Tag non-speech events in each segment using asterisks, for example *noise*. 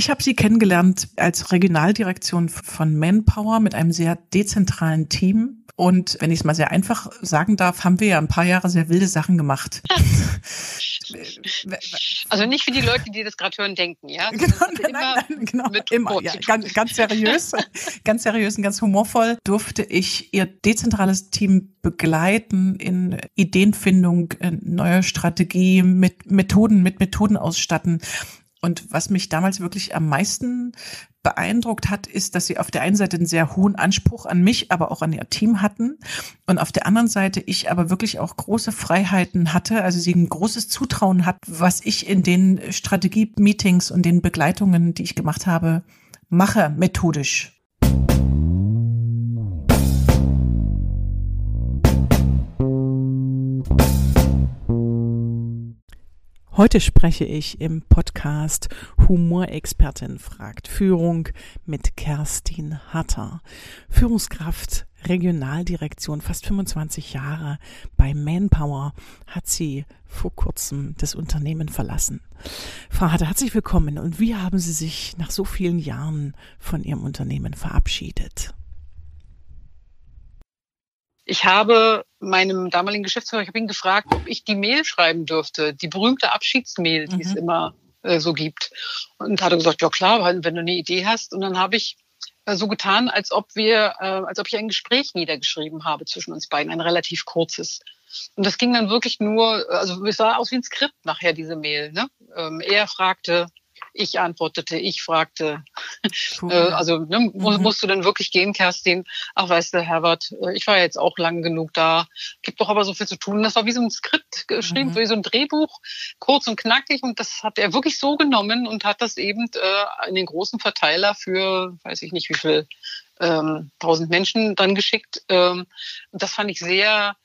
Ich habe sie kennengelernt als Regionaldirektion von Manpower mit einem sehr dezentralen Team. Und wenn ich es mal sehr einfach sagen darf, haben wir ja ein paar Jahre sehr wilde Sachen gemacht. *laughs* Also nicht wie die Leute, die das gerade hören, denken, ja? *laughs* Genau, nein, nein, nein, genau, immer, ja, ganz, ganz seriös, *laughs* ganz seriös und ganz humorvoll durfte ich ihr dezentrales Team begleiten in Ideenfindung, in neue Strategie, mit Methoden, mit Methoden ausstatten. Und was mich damals wirklich am meisten beeindruckt hat, ist, dass sie auf der einen Seite einen sehr hohen Anspruch an mich, aber auch an ihr Team hatten. Und auf der anderen Seite ich aber wirklich auch große Freiheiten hatte, also sie ein großes Zutrauen hat, was ich in den Strategie-Meetings und den Begleitungen, die ich gemacht habe, mache, methodisch. Heute spreche ich im Podcast Humorexpertin fragt Führung mit Kerstin Hatter. Führungskraft Regionaldirektion, fast 25 Jahre bei Manpower hat sie vor kurzem das Unternehmen verlassen. Frau Hatter, herzlich willkommen. Und wie haben Sie sich nach so vielen Jahren von Ihrem Unternehmen verabschiedet? Ich habe meinem damaligen Geschäftsführer, ich habe ihn gefragt, ob ich die Mail schreiben dürfte, die berühmte Abschiedsmail, die mhm. es immer äh, so gibt. Und hat er gesagt, ja klar, wenn du eine Idee hast. Und dann habe ich äh, so getan, als ob wir, äh, als ob ich ein Gespräch niedergeschrieben habe zwischen uns beiden, ein relativ kurzes. Und das ging dann wirklich nur, also es sah aus wie ein Skript nachher, diese Mail. Ne? Ähm, er fragte, ich antwortete, ich fragte, cool. äh, also ne, mhm. musst du denn wirklich gehen, Kerstin? Ach, weißt du, Herbert, äh, ich war jetzt auch lang genug da, gibt doch aber so viel zu tun. Das war wie so ein Skript geschrieben, mhm. wie so ein Drehbuch, kurz und knackig. Und das hat er wirklich so genommen und hat das eben äh, in den großen Verteiler für, weiß ich nicht wie viel, ähm, tausend Menschen dann geschickt. Ähm, das fand ich sehr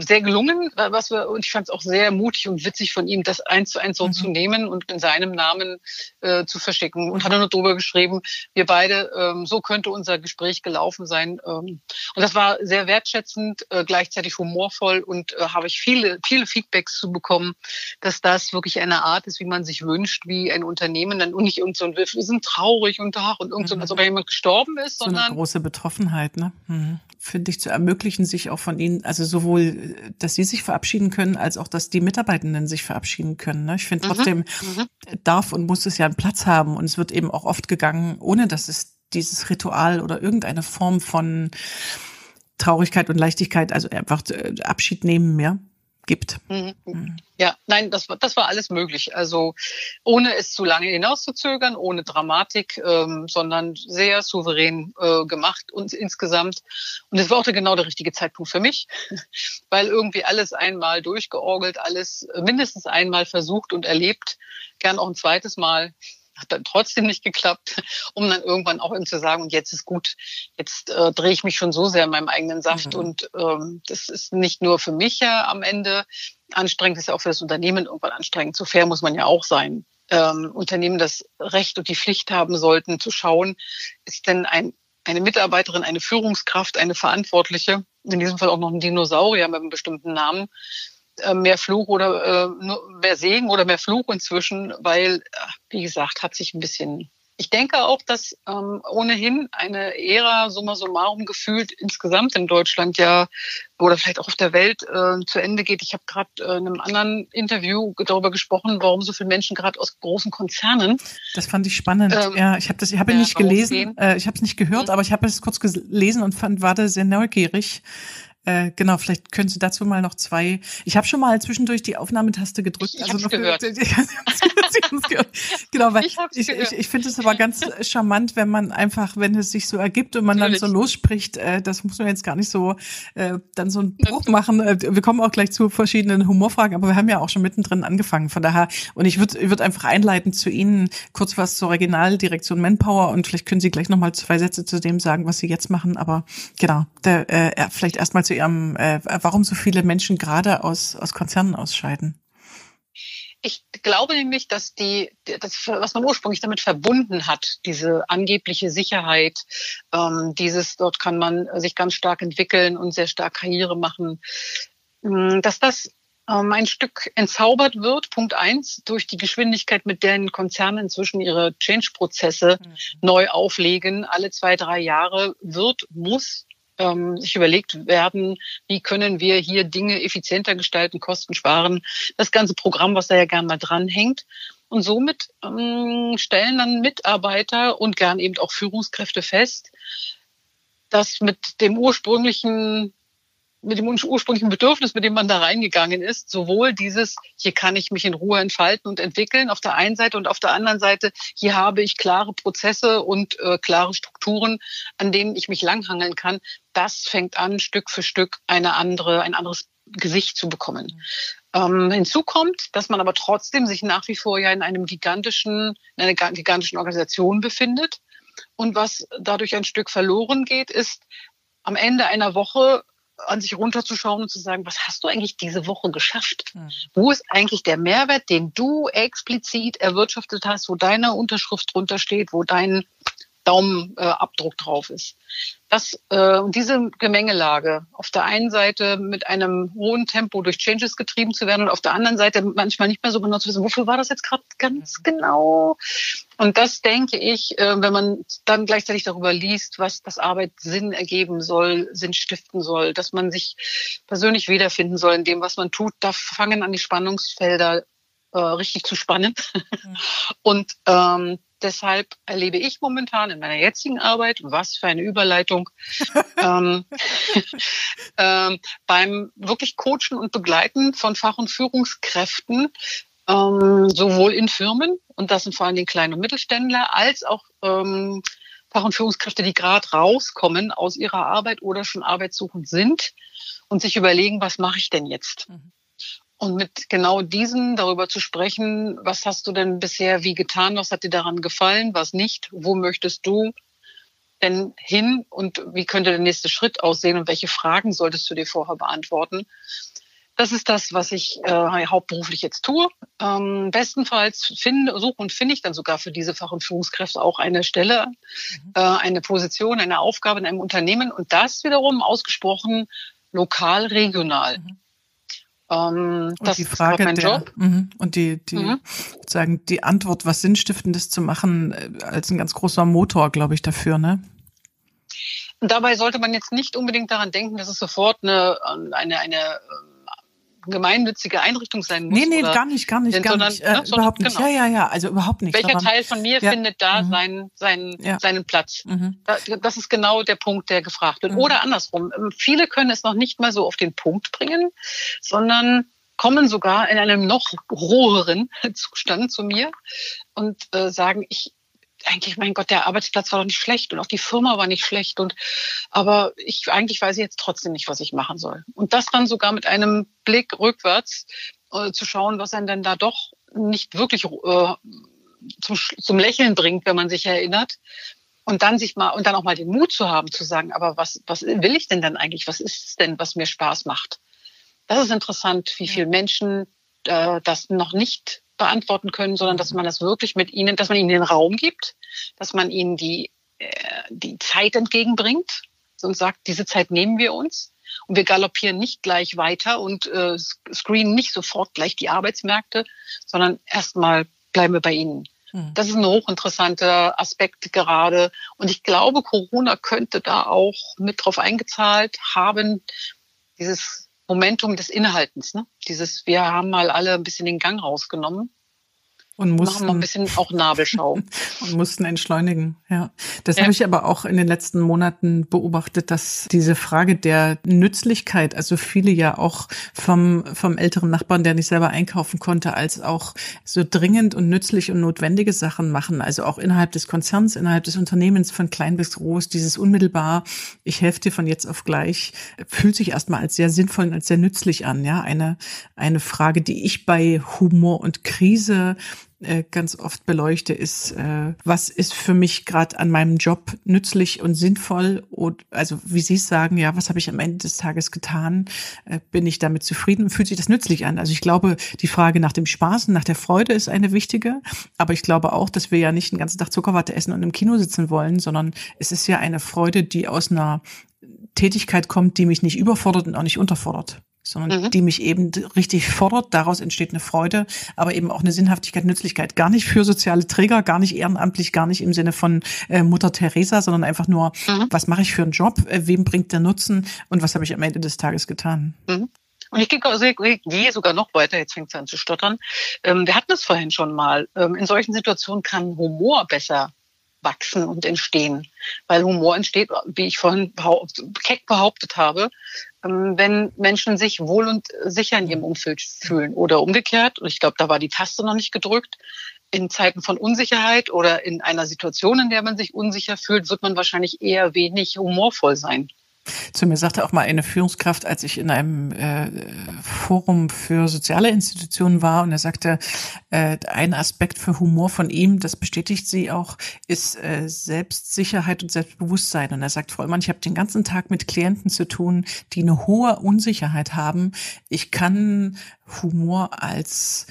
sehr gelungen, was wir, und ich fand es auch sehr mutig und witzig von ihm, das eins zu eins so mhm. zu nehmen und in seinem Namen äh, zu verschicken. Und hat er nur drüber geschrieben, wir beide, ähm, so könnte unser Gespräch gelaufen sein. Ähm, und das war sehr wertschätzend, äh, gleichzeitig humorvoll und äh, habe ich viele, viele Feedbacks zu bekommen, dass das wirklich eine Art ist, wie man sich wünscht, wie ein Unternehmen dann und nicht irgend so ein, wir sind traurig und ach und irgend so, mhm. als ob jemand gestorben ist, sondern. So eine große Betroffenheit, ne? Mhm. Finde ich zu ermöglichen, sich auch von ihnen, also sowohl dass sie sich verabschieden können, als auch, dass die Mitarbeitenden sich verabschieden können. Ne? Ich finde mhm. trotzdem mhm. darf und muss es ja einen Platz haben und es wird eben auch oft gegangen, ohne dass es dieses Ritual oder irgendeine Form von Traurigkeit und Leichtigkeit, also einfach äh, Abschied nehmen, ja gibt. Mhm. mhm. Ja, nein, das war, das war alles möglich. Also ohne es zu lange hinauszuzögern, ohne Dramatik, ähm, sondern sehr souverän äh, gemacht und insgesamt. Und es war auch genau der richtige Zeitpunkt für mich, *laughs* weil irgendwie alles einmal durchgeorgelt, alles mindestens einmal versucht und erlebt, gern auch ein zweites Mal hat dann trotzdem nicht geklappt, *laughs* um dann irgendwann auch ihm zu sagen, und jetzt ist gut, jetzt äh, drehe ich mich schon so sehr in meinem eigenen Saft. Mhm. Und ähm, das ist nicht nur für mich ja am Ende anstrengend, das ist ja auch für das Unternehmen irgendwann anstrengend. So fair muss man ja auch sein. Ähm, Unternehmen das Recht und die Pflicht haben sollten, zu schauen, ist denn ein, eine Mitarbeiterin, eine Führungskraft, eine Verantwortliche, in diesem Fall auch noch ein Dinosaurier mit einem bestimmten Namen, mehr Fluch oder äh, mehr Segen oder mehr Fluch inzwischen, weil, äh, wie gesagt, hat sich ein bisschen. Ich denke auch, dass ähm, ohnehin eine Ära summa summarum gefühlt insgesamt in Deutschland ja oder vielleicht auch auf der Welt äh, zu Ende geht. Ich habe gerade äh, in einem anderen Interview darüber gesprochen, warum so viele Menschen gerade aus großen Konzernen. Das fand ich spannend. Ähm, ja, ich habe das, ich habe ja, nicht gelesen, äh, ich habe es nicht gehört, mhm. aber ich habe es kurz gelesen und fand, war da sehr neugierig, äh, genau, vielleicht können Sie dazu mal noch zwei. Ich habe schon mal zwischendurch die Aufnahmetaste gedrückt. Ich, ich also noch gehört. Für, genau, weil ich, ich, ich, ich finde es aber ganz charmant, wenn man einfach, wenn es sich so ergibt und man Natürlich. dann so losspricht, äh, das muss man jetzt gar nicht so äh, dann so einen Bruch machen. Äh, wir kommen auch gleich zu verschiedenen Humorfragen, aber wir haben ja auch schon mittendrin angefangen. Von daher, und ich würde würd einfach einleiten zu Ihnen kurz was zur Regionaldirektion Manpower und vielleicht können Sie gleich nochmal zwei Sätze zu dem sagen, was Sie jetzt machen. Aber genau, der, äh, vielleicht erstmal zu zu Ihrem, äh, warum so viele Menschen gerade aus, aus Konzernen ausscheiden? Ich glaube nämlich, dass die, das, was man ursprünglich damit verbunden hat, diese angebliche Sicherheit, ähm, dieses, dort kann man sich ganz stark entwickeln und sehr stark Karriere machen, hm, dass das ähm, ein Stück entzaubert wird, Punkt eins, durch die Geschwindigkeit, mit der Konzerne inzwischen ihre Change-Prozesse mhm. neu auflegen, alle zwei, drei Jahre wird, muss ähm, sich überlegt werden, wie können wir hier Dinge effizienter gestalten, Kosten sparen. Das ganze Programm, was da ja gern mal dranhängt. Und somit ähm, stellen dann Mitarbeiter und gern eben auch Führungskräfte fest, dass mit dem ursprünglichen mit dem ursprünglichen Bedürfnis, mit dem man da reingegangen ist, sowohl dieses, hier kann ich mich in Ruhe entfalten und entwickeln auf der einen Seite und auf der anderen Seite, hier habe ich klare Prozesse und äh, klare Strukturen, an denen ich mich langhangeln kann. Das fängt an, Stück für Stück eine andere, ein anderes Gesicht zu bekommen. Ähm, hinzu kommt, dass man aber trotzdem sich nach wie vor ja in einem gigantischen, in einer gigantischen Organisation befindet. Und was dadurch ein Stück verloren geht, ist, am Ende einer Woche an sich runterzuschauen und zu sagen, was hast du eigentlich diese Woche geschafft? Mhm. Wo ist eigentlich der Mehrwert, den du explizit erwirtschaftet hast, wo deine Unterschrift drunter steht, wo dein Daumenabdruck äh, drauf ist. Das, äh, und diese Gemengelage, auf der einen Seite mit einem hohen Tempo durch Changes getrieben zu werden und auf der anderen Seite manchmal nicht mehr so genau zu wissen, wofür war das jetzt gerade ganz mhm. genau? Und das denke ich, äh, wenn man dann gleichzeitig darüber liest, was das Arbeit Sinn ergeben soll, Sinn stiften soll, dass man sich persönlich wiederfinden soll in dem, was man tut, da fangen an die Spannungsfelder äh, richtig zu spannen. Mhm. *laughs* Und ähm, deshalb erlebe ich momentan in meiner jetzigen Arbeit, was für eine Überleitung, *laughs* ähm, *laughs* ähm, beim wirklich Coachen und Begleiten von Fach- und Führungskräften, ähm, sowohl in Firmen, und das sind vor allem die kleinen und Mittelständler, als auch ähm, Fach- und Führungskräfte, die gerade rauskommen aus ihrer Arbeit oder schon arbeitssuchend sind und sich überlegen, was mache ich denn jetzt? Mhm. Und mit genau diesen darüber zu sprechen, was hast du denn bisher wie getan, was hat dir daran gefallen, was nicht, wo möchtest du denn hin und wie könnte der nächste Schritt aussehen und welche Fragen solltest du dir vorher beantworten? Das ist das, was ich äh, hauptberuflich jetzt tue. Ähm, bestenfalls finde, suche und finde ich dann sogar für diese Fach- und Führungskräfte auch eine Stelle, mhm. äh, eine Position, eine Aufgabe in einem Unternehmen und das wiederum ausgesprochen lokal, regional. Mhm. Ähm, und das die Frage ist mein der, Job. Mh, und die, die mhm. sozusagen die Antwort, was Sinnstiftendes zu machen, äh, als ein ganz großer Motor, glaube ich, dafür, ne? Und dabei sollte man jetzt nicht unbedingt daran denken, dass es sofort eine, eine, eine ähm, gemeinnützige Einrichtung sein muss. Nee, nee, gar nicht, gar nicht, gar sondern, nicht. Äh, ne, überhaupt nicht. Genau. Ja, ja, ja, also überhaupt nicht. Welcher sondern, Teil von mir ja. findet da mhm. seinen, seinen, ja. seinen Platz? Mhm. das ist genau der Punkt, der gefragt wird. Mhm. Oder andersrum. Ähm, viele können es noch nicht mal so auf den Punkt bringen, sondern kommen sogar in einem noch roheren *laughs* Zustand zu mir und äh, sagen, ich, eigentlich, mein Gott, der Arbeitsplatz war doch nicht schlecht und auch die Firma war nicht schlecht und aber ich eigentlich weiß ich jetzt trotzdem nicht, was ich machen soll. Und das dann sogar mit einem Blick rückwärts äh, zu schauen, was einen denn da doch nicht wirklich äh, zum, zum Lächeln bringt, wenn man sich erinnert. Und dann sich mal und dann auch mal den Mut zu haben, zu sagen, aber was, was will ich denn dann eigentlich? Was ist es denn, was mir Spaß macht? Das ist interessant, wie viele Menschen äh, das noch nicht beantworten können, sondern dass man das wirklich mit ihnen, dass man ihnen den Raum gibt, dass man ihnen die, äh, die Zeit entgegenbringt und sagt, diese Zeit nehmen wir uns. Und wir galoppieren nicht gleich weiter und äh, screenen nicht sofort gleich die Arbeitsmärkte, sondern erstmal bleiben wir bei ihnen. Hm. Das ist ein hochinteressanter Aspekt gerade. Und ich glaube, Corona könnte da auch mit drauf eingezahlt haben, dieses Momentum des Inhaltens. Ne? Dieses, wir haben mal alle ein bisschen den Gang rausgenommen und mussten machen ein bisschen auch Nabelschau *laughs* und mussten entschleunigen. Ja, das ja. habe ich aber auch in den letzten Monaten beobachtet, dass diese Frage der Nützlichkeit, also viele ja auch vom vom älteren Nachbarn, der nicht selber einkaufen konnte, als auch so dringend und nützlich und notwendige Sachen machen, also auch innerhalb des Konzerns, innerhalb des Unternehmens von klein bis groß, dieses unmittelbar, ich helfe dir von jetzt auf gleich, fühlt sich erstmal als sehr sinnvoll und als sehr nützlich an. Ja, eine eine Frage, die ich bei Humor und Krise äh, ganz oft beleuchte, ist, äh, was ist für mich gerade an meinem Job nützlich und sinnvoll? Und also wie Sie es sagen, ja, was habe ich am Ende des Tages getan? Äh, bin ich damit zufrieden? Fühlt sich das nützlich an? Also ich glaube, die Frage nach dem Spaß und nach der Freude ist eine wichtige. Aber ich glaube auch, dass wir ja nicht den ganzen Tag Zuckerwatte essen und im Kino sitzen wollen, sondern es ist ja eine Freude, die aus einer Tätigkeit kommt, die mich nicht überfordert und auch nicht unterfordert sondern mhm. die mich eben richtig fordert. Daraus entsteht eine Freude, aber eben auch eine Sinnhaftigkeit, Nützlichkeit. Gar nicht für soziale Träger, gar nicht ehrenamtlich, gar nicht im Sinne von äh, Mutter Teresa, sondern einfach nur, mhm. was mache ich für einen Job, äh, wem bringt der Nutzen und was habe ich am Ende des Tages getan. Mhm. Und ich gehe sogar noch weiter, jetzt fängt es an zu stottern. Ähm, wir hatten es vorhin schon mal. Ähm, in solchen Situationen kann Humor besser wachsen und entstehen. Weil Humor entsteht, wie ich vorhin keck behauptet habe, ähm, wenn Menschen sich wohl und sicher in ihrem Umfeld fühlen oder umgekehrt. Und ich glaube, da war die Taste noch nicht gedrückt. In Zeiten von Unsicherheit oder in einer Situation, in der man sich unsicher fühlt, wird man wahrscheinlich eher wenig humorvoll sein. Zu mir sagte auch mal eine Führungskraft, als ich in einem äh, Forum für soziale Institutionen war, und er sagte, äh, ein Aspekt für Humor von ihm, das bestätigt sie auch, ist äh, Selbstsicherheit und Selbstbewusstsein. Und er sagt, Frau Ullmann, ich habe den ganzen Tag mit Klienten zu tun, die eine hohe Unsicherheit haben. Ich kann Humor als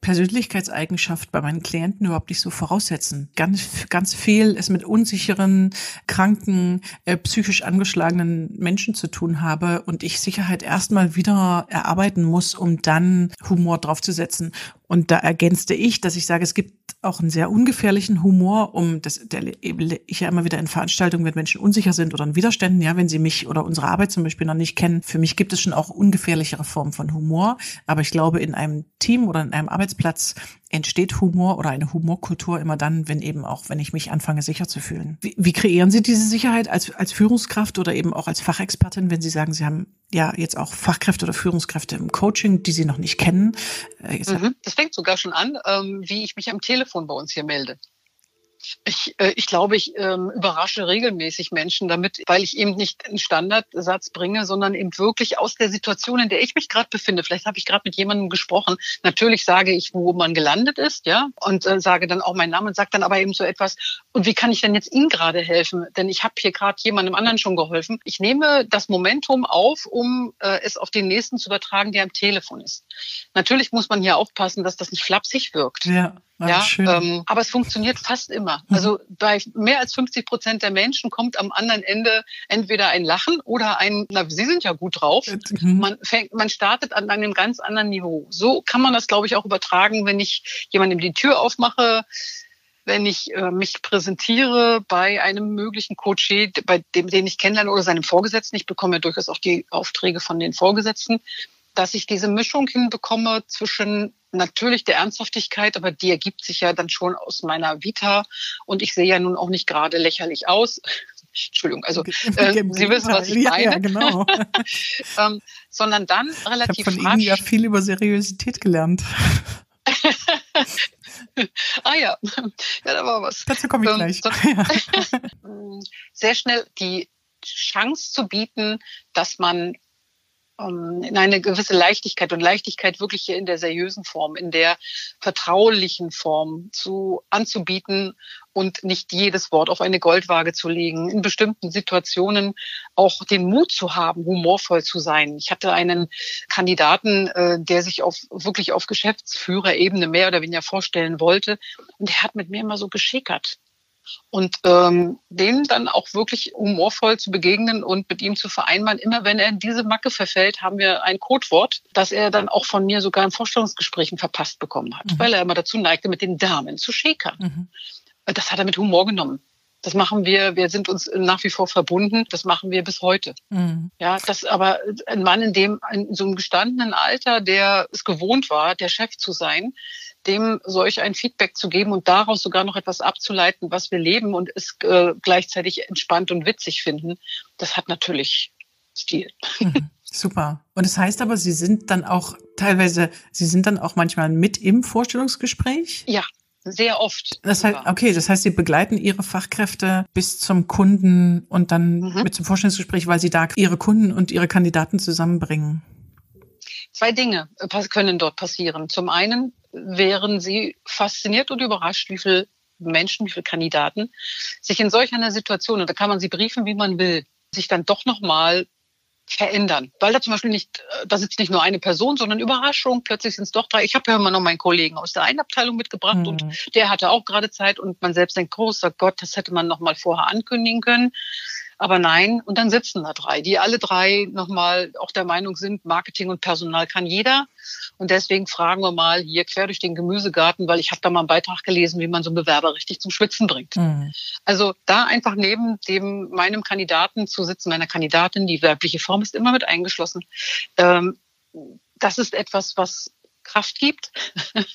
Persönlichkeitseigenschaft bei meinen Klienten überhaupt nicht so voraussetzen. Ganz, ganz viel ist mit unsicheren, kranken, äh, psychisch angeschlagenen Menschen zu tun habe und ich Sicherheit erstmal wieder erarbeiten muss, um dann Humor draufzusetzen. Und da ergänzte ich, dass ich sage, es gibt auch einen sehr ungefährlichen Humor, um das der, ich ja immer wieder in Veranstaltungen, wenn Menschen unsicher sind oder in Widerständen, ja, wenn sie mich oder unsere Arbeit zum Beispiel noch nicht kennen. Für mich gibt es schon auch ungefährlichere Formen von Humor, aber ich glaube, in einem Team oder in einem Arbeitsplatz entsteht Humor oder eine Humorkultur immer dann, wenn eben auch, wenn ich mich anfange, sicher zu fühlen. Wie, wie kreieren Sie diese Sicherheit als, als Führungskraft oder eben auch als Fachexpertin, wenn Sie sagen, Sie haben ja jetzt auch Fachkräfte oder Führungskräfte im Coaching, die Sie noch nicht kennen? Äh, mhm. Das fängt sogar schon an, ähm, wie ich mich am Telefon bei uns hier melde. Ich, äh, ich glaube, ich ähm, überrasche regelmäßig Menschen damit, weil ich eben nicht einen Standardsatz bringe, sondern eben wirklich aus der Situation, in der ich mich gerade befinde. Vielleicht habe ich gerade mit jemandem gesprochen. Natürlich sage ich, wo man gelandet ist, ja, und äh, sage dann auch meinen Namen und sage dann aber eben so etwas. Und wie kann ich denn jetzt Ihnen gerade helfen? Denn ich habe hier gerade jemandem anderen schon geholfen. Ich nehme das Momentum auf, um äh, es auf den nächsten zu übertragen, der am Telefon ist. Natürlich muss man hier aufpassen, dass das nicht flapsig wirkt. Ja. Ja, ähm, aber es funktioniert fast immer. Mhm. Also bei mehr als 50 Prozent der Menschen kommt am anderen Ende entweder ein Lachen oder ein, na, Sie sind ja gut drauf. Mhm. Man fängt, man startet an einem ganz anderen Niveau. So kann man das, glaube ich, auch übertragen, wenn ich jemandem die Tür aufmache, wenn ich äh, mich präsentiere bei einem möglichen Coach, bei dem, den ich kennenlerne oder seinem Vorgesetzten. Ich bekomme ja durchaus auch die Aufträge von den Vorgesetzten dass ich diese Mischung hinbekomme zwischen natürlich der Ernsthaftigkeit, aber die ergibt sich ja dann schon aus meiner Vita und ich sehe ja nun auch nicht gerade lächerlich aus. *laughs* Entschuldigung, also äh, Sie wissen, was ich meine. Ja, genau. *laughs* *laughs* ähm, sondern dann relativ ich von rasch. Ihnen ja viel über Seriosität gelernt. ah ja, ja, da war was. Dazu komme ich ähm, gleich. So, sehr schnell die Chance zu bieten, dass man ähm, in eine gewisse Leichtigkeit und Leichtigkeit wirklich hier in der seriösen Form, in der vertraulichen Form zu anzubieten und nicht jedes Wort auf eine Goldwaage zu legen, in bestimmten Situationen auch den Mut zu haben, humorvoll zu sein. Ich hatte einen Kandidaten, äh, der sich auf wirklich auf Geschäftsführerebene mehr oder weniger vorstellen wollte und der hat mit mir immer so geschickert und ähm, dem dann auch wirklich humorvoll zu begegnen und mit ihm zu vereinbaren. Immer wenn er in diese Macke verfällt, haben wir ein Codewort, das er dann auch von mir sogar in Vorstellungsgesprächen verpasst bekommen hat, mhm. weil er immer dazu neigte, mit den Damen zu schäkern. Mhm. Das hat er mit Humor genommen. Das machen wir, wir sind uns nach wie vor verbunden, das machen wir bis heute. Mhm. Ja, das aber ein Mann in dem, in so einem gestandenen Alter, der es gewohnt war, der Chef zu sein, dem solch ein Feedback zu geben und daraus sogar noch etwas abzuleiten, was wir leben und es äh, gleichzeitig entspannt und witzig finden, das hat natürlich Stil. Mhm. *laughs* Super. Und das heißt aber, Sie sind dann auch teilweise, Sie sind dann auch manchmal mit im Vorstellungsgespräch? Ja, sehr oft. Das heißt, okay, das heißt, Sie begleiten Ihre Fachkräfte bis zum Kunden und dann mhm. mit zum Vorstellungsgespräch, weil Sie da Ihre Kunden und Ihre Kandidaten zusammenbringen Zwei Dinge können dort passieren. Zum einen wären sie fasziniert und überrascht, wie viele Menschen, wie viele Kandidaten sich in solch einer Situation, und da kann man sie briefen, wie man will, sich dann doch nochmal verändern. Weil da zum Beispiel nicht, äh, da sitzt nicht nur eine Person, sondern Überraschung, plötzlich sind es doch drei. Ich habe ja immer noch meinen Kollegen aus der einen Abteilung mitgebracht mhm. und der hatte auch gerade Zeit und man selbst denkt, großer Gott, das hätte man noch mal vorher ankündigen können. Aber nein, und dann sitzen da drei, die alle drei nochmal auch der Meinung sind, Marketing und Personal kann jeder. Und deswegen fragen wir mal hier quer durch den Gemüsegarten, weil ich habe da mal einen Beitrag gelesen, wie man so einen Bewerber richtig zum Schwitzen bringt. Mhm. Also da einfach neben dem meinem Kandidaten zu sitzen, meiner Kandidatin, die weibliche Form ist immer mit eingeschlossen. Ähm, das ist etwas, was Kraft gibt. *laughs*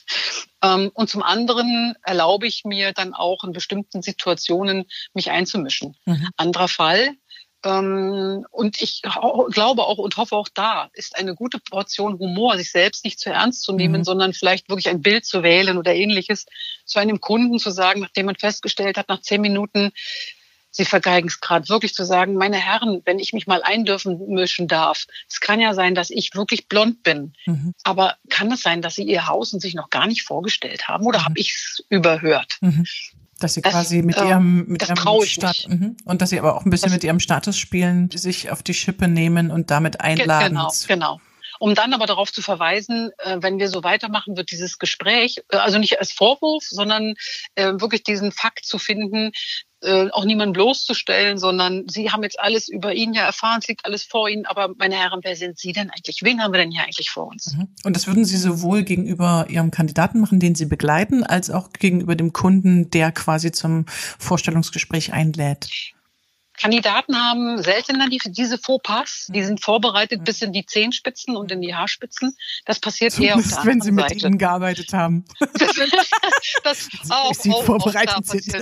Ähm, und zum anderen erlaube ich mir dann auch in bestimmten Situationen mich einzumischen. Mhm. Anderer Fall, ähm, und ich glaube auch und hoffe auch da ist eine gute Portion Humor, sich selbst nicht zu ernst zu nehmen, mhm. sondern vielleicht wirklich ein Bild zu wählen oder ähnliches, zu einem Kunden zu sagen, nachdem man festgestellt hat, nach zehn Minuten, Sie vergeigen es gerade, wirklich zu sagen, meine Herren, wenn ich mich mal eindürfen mischen darf, es kann ja sein, dass ich wirklich blond bin. Mhm. Aber kann es sein, dass Sie Ihr Haus und sich noch gar nicht vorgestellt haben oder mhm. habe ich es überhört? Mhm. Dass sie das, quasi mit äh, ihrem, mit ihrem Status, mhm. und dass sie aber auch ein bisschen das, mit ihrem Status spielen, sich auf die Schippe nehmen und damit einladen. Genau, genau um dann aber darauf zu verweisen, äh, wenn wir so weitermachen, wird dieses Gespräch, äh, also nicht als Vorwurf, sondern äh, wirklich diesen Fakt zu finden, äh, auch niemanden bloßzustellen, sondern Sie haben jetzt alles über ihn ja erfahren, es liegt alles vor Ihnen, aber meine Herren, wer sind Sie denn eigentlich? Wen haben wir denn hier eigentlich vor uns? Mhm. Und das würden Sie sowohl gegenüber Ihrem Kandidaten machen, den Sie begleiten, als auch gegenüber dem Kunden, der quasi zum Vorstellungsgespräch einlädt? Kandidaten haben seltener die, diese Fauxpas. Die sind vorbereitet bis in die Zehenspitzen und in die Haarspitzen. Das passiert Zumindest, eher auf der anderen wenn sie mit Seite. ihnen gearbeitet haben. *laughs* das, *laughs* auch, sie auch, vorbereitet auch sind.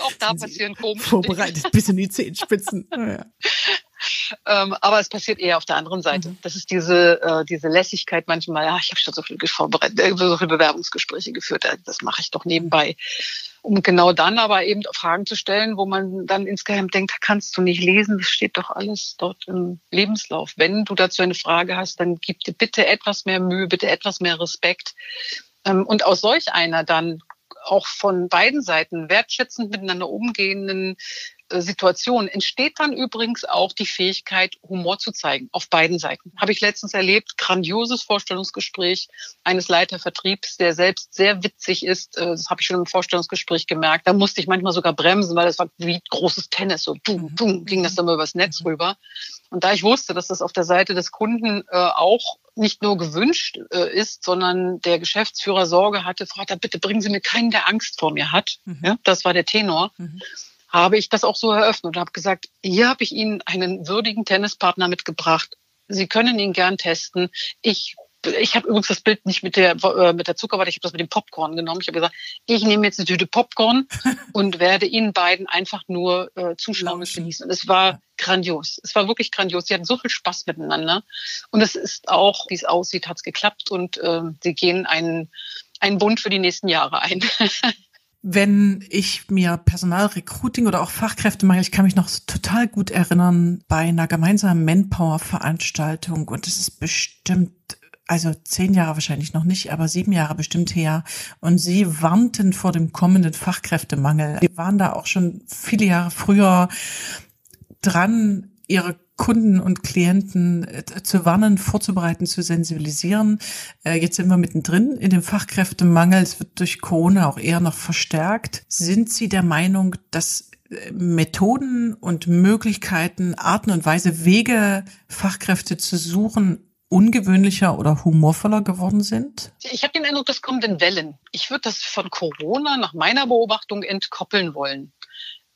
auch da passieren komische Vorbereitet bis in die Zehenspitzen. *laughs* ja. Ähm, aber es passiert eher auf der anderen Seite. Mhm. Das ist diese, äh, diese Lässigkeit manchmal, ja, ich habe schon so viel vorbereitet, äh, so viele Bewerbungsgespräche geführt, das mache ich doch nebenbei. Um genau dann aber eben Fragen zu stellen, wo man dann insgeheim denkt, kannst du nicht lesen, das steht doch alles dort im Lebenslauf. Wenn du dazu eine Frage hast, dann gib dir bitte etwas mehr Mühe, bitte etwas mehr Respekt. Ähm, und aus solch einer dann auch von beiden Seiten wertschätzend miteinander umgehenden äh, Situation entsteht dann übrigens auch die Fähigkeit, Humor zu zeigen, auf beiden Seiten. Habe ich letztens erlebt, grandioses Vorstellungsgespräch eines Leitervertriebs, der selbst sehr witzig ist. Äh, das habe ich schon im Vorstellungsgespräch gemerkt. Da musste ich manchmal sogar bremsen, weil das war wie großes Tennis. So boom, boom, ging das dann mal übers Netz rüber. Und da ich wusste, dass das auf der Seite des Kunden äh, auch nicht nur gewünscht äh, ist, sondern der Geschäftsführer Sorge hatte, Frau, bitte bringen Sie mir keinen, der Angst vor mir hat. Mhm. Ja, das war der Tenor. Mhm habe ich das auch so eröffnet und habe gesagt, hier habe ich Ihnen einen würdigen Tennispartner mitgebracht. Sie können ihn gern testen. Ich ich habe übrigens das Bild nicht mit der äh, mit der Zuckerwatte, ich habe das mit dem Popcorn genommen. Ich habe gesagt, ich nehme jetzt eine Tüte Popcorn *laughs* und werde Ihnen beiden einfach nur äh, zuschauen und genießen. Und es war grandios. Es war wirklich grandios. Sie hatten so viel Spaß miteinander. Und es ist auch, wie es aussieht, hat es geklappt und äh, sie gehen einen einen Bund für die nächsten Jahre ein. *laughs* wenn ich mir Personalrecruiting oder auch Fachkräftemangel, ich kann mich noch total gut erinnern bei einer gemeinsamen Manpower-Veranstaltung und es ist bestimmt also zehn Jahre wahrscheinlich noch nicht, aber sieben Jahre bestimmt her. Und sie warnten vor dem kommenden Fachkräftemangel. Sie waren da auch schon viele Jahre früher dran, ihre Kunden und Klienten äh, zu warnen, vorzubereiten, zu sensibilisieren. Äh, jetzt sind wir mittendrin in dem Fachkräftemangel. Es wird durch Corona auch eher noch verstärkt. Sind Sie der Meinung, dass äh, Methoden und Möglichkeiten, Arten und Weise, Wege, Fachkräfte zu suchen, ungewöhnlicher oder humorvoller geworden sind? Ich habe den Eindruck, das kommt in Wellen. Ich würde das von Corona nach meiner Beobachtung entkoppeln wollen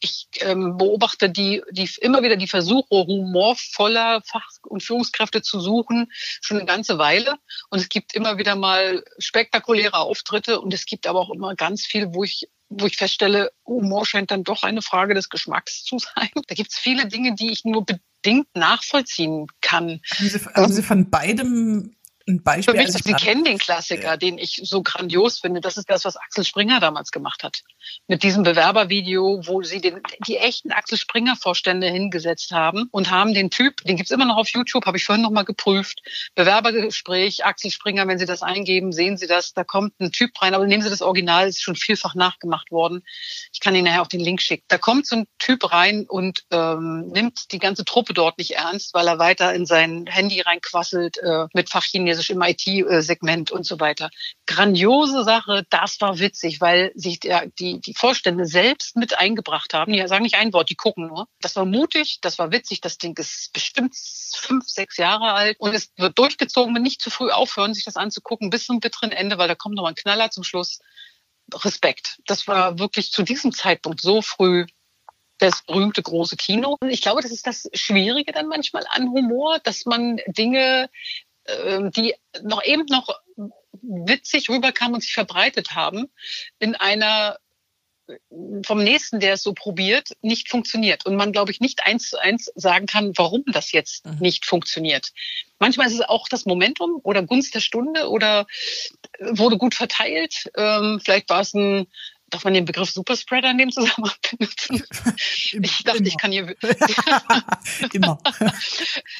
ich ähm, beobachte die, die immer wieder die Versuche, humorvoller Fach- und Führungskräfte zu suchen, schon eine ganze Weile. Und es gibt immer wieder mal spektakuläre Auftritte und es gibt aber auch immer ganz viel, wo ich wo ich feststelle, Humor scheint dann doch eine Frage des Geschmacks zu sein. Da gibt es viele Dinge, die ich nur bedingt nachvollziehen kann. Haben Sie, haben Sie von beidem ein Beispiel. Für mich, Sie kennen den Klassiker, ja. den ich so grandios finde. Das ist das, was Axel Springer damals gemacht hat. Mit diesem Bewerbervideo, wo sie den, die echten Axel Springer Vorstände hingesetzt haben und haben den Typ, den gibt's immer noch auf YouTube, habe ich vorhin noch mal geprüft. Bewerbergespräch, Axel Springer, wenn Sie das eingeben, sehen Sie das, da kommt ein Typ rein, aber nehmen Sie das Original, ist schon vielfach nachgemacht worden. Ich kann Ihnen nachher auch den Link schicken. Da kommt so ein Typ rein und ähm, nimmt die ganze Truppe dort nicht ernst, weil er weiter in sein Handy reinquasselt äh, mit Fachchinesisch im IT-Segment und so weiter. Grandiose Sache, das war witzig, weil sich der, die, die Vorstände selbst mit eingebracht haben. Die sagen nicht ein Wort, die gucken nur. Das war mutig, das war witzig. Das Ding ist bestimmt fünf, sechs Jahre alt und es wird durchgezogen, wenn nicht zu früh aufhören, sich das anzugucken, bis zum bitteren Ende, weil da kommt noch ein Knaller zum Schluss. Respekt. Das war wirklich zu diesem Zeitpunkt so früh das berühmte große Kino. Ich glaube, das ist das Schwierige dann manchmal an Humor, dass man Dinge, ähm, die noch eben noch witzig rüberkamen und sich verbreitet haben, in einer vom nächsten, der es so probiert, nicht funktioniert. Und man, glaube ich, nicht eins zu eins sagen kann, warum das jetzt mhm. nicht funktioniert. Manchmal ist es auch das Momentum oder Gunst der Stunde oder wurde gut verteilt. Ähm, vielleicht war es ein Darf man den Begriff Superspreader in dem Zusammenhang *laughs* benutzen? *laughs* ich dachte, Immer. ich kann hier. *laughs* Immer.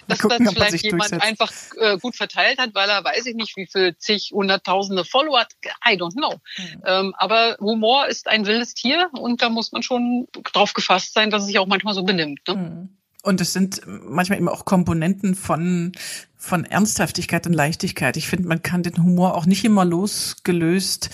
Dass gucken, das vielleicht jemand durchsetzt. einfach äh, gut verteilt hat, weil er weiß ich nicht, wie viel zig, hunderttausende Follower hat. I don't know. Mhm. Ähm, aber Humor ist ein wildes Tier und da muss man schon drauf gefasst sein, dass es sich auch manchmal so benimmt. Ne? Mhm. Und es sind manchmal eben auch Komponenten von, von Ernsthaftigkeit und Leichtigkeit. Ich finde, man kann den Humor auch nicht immer losgelöst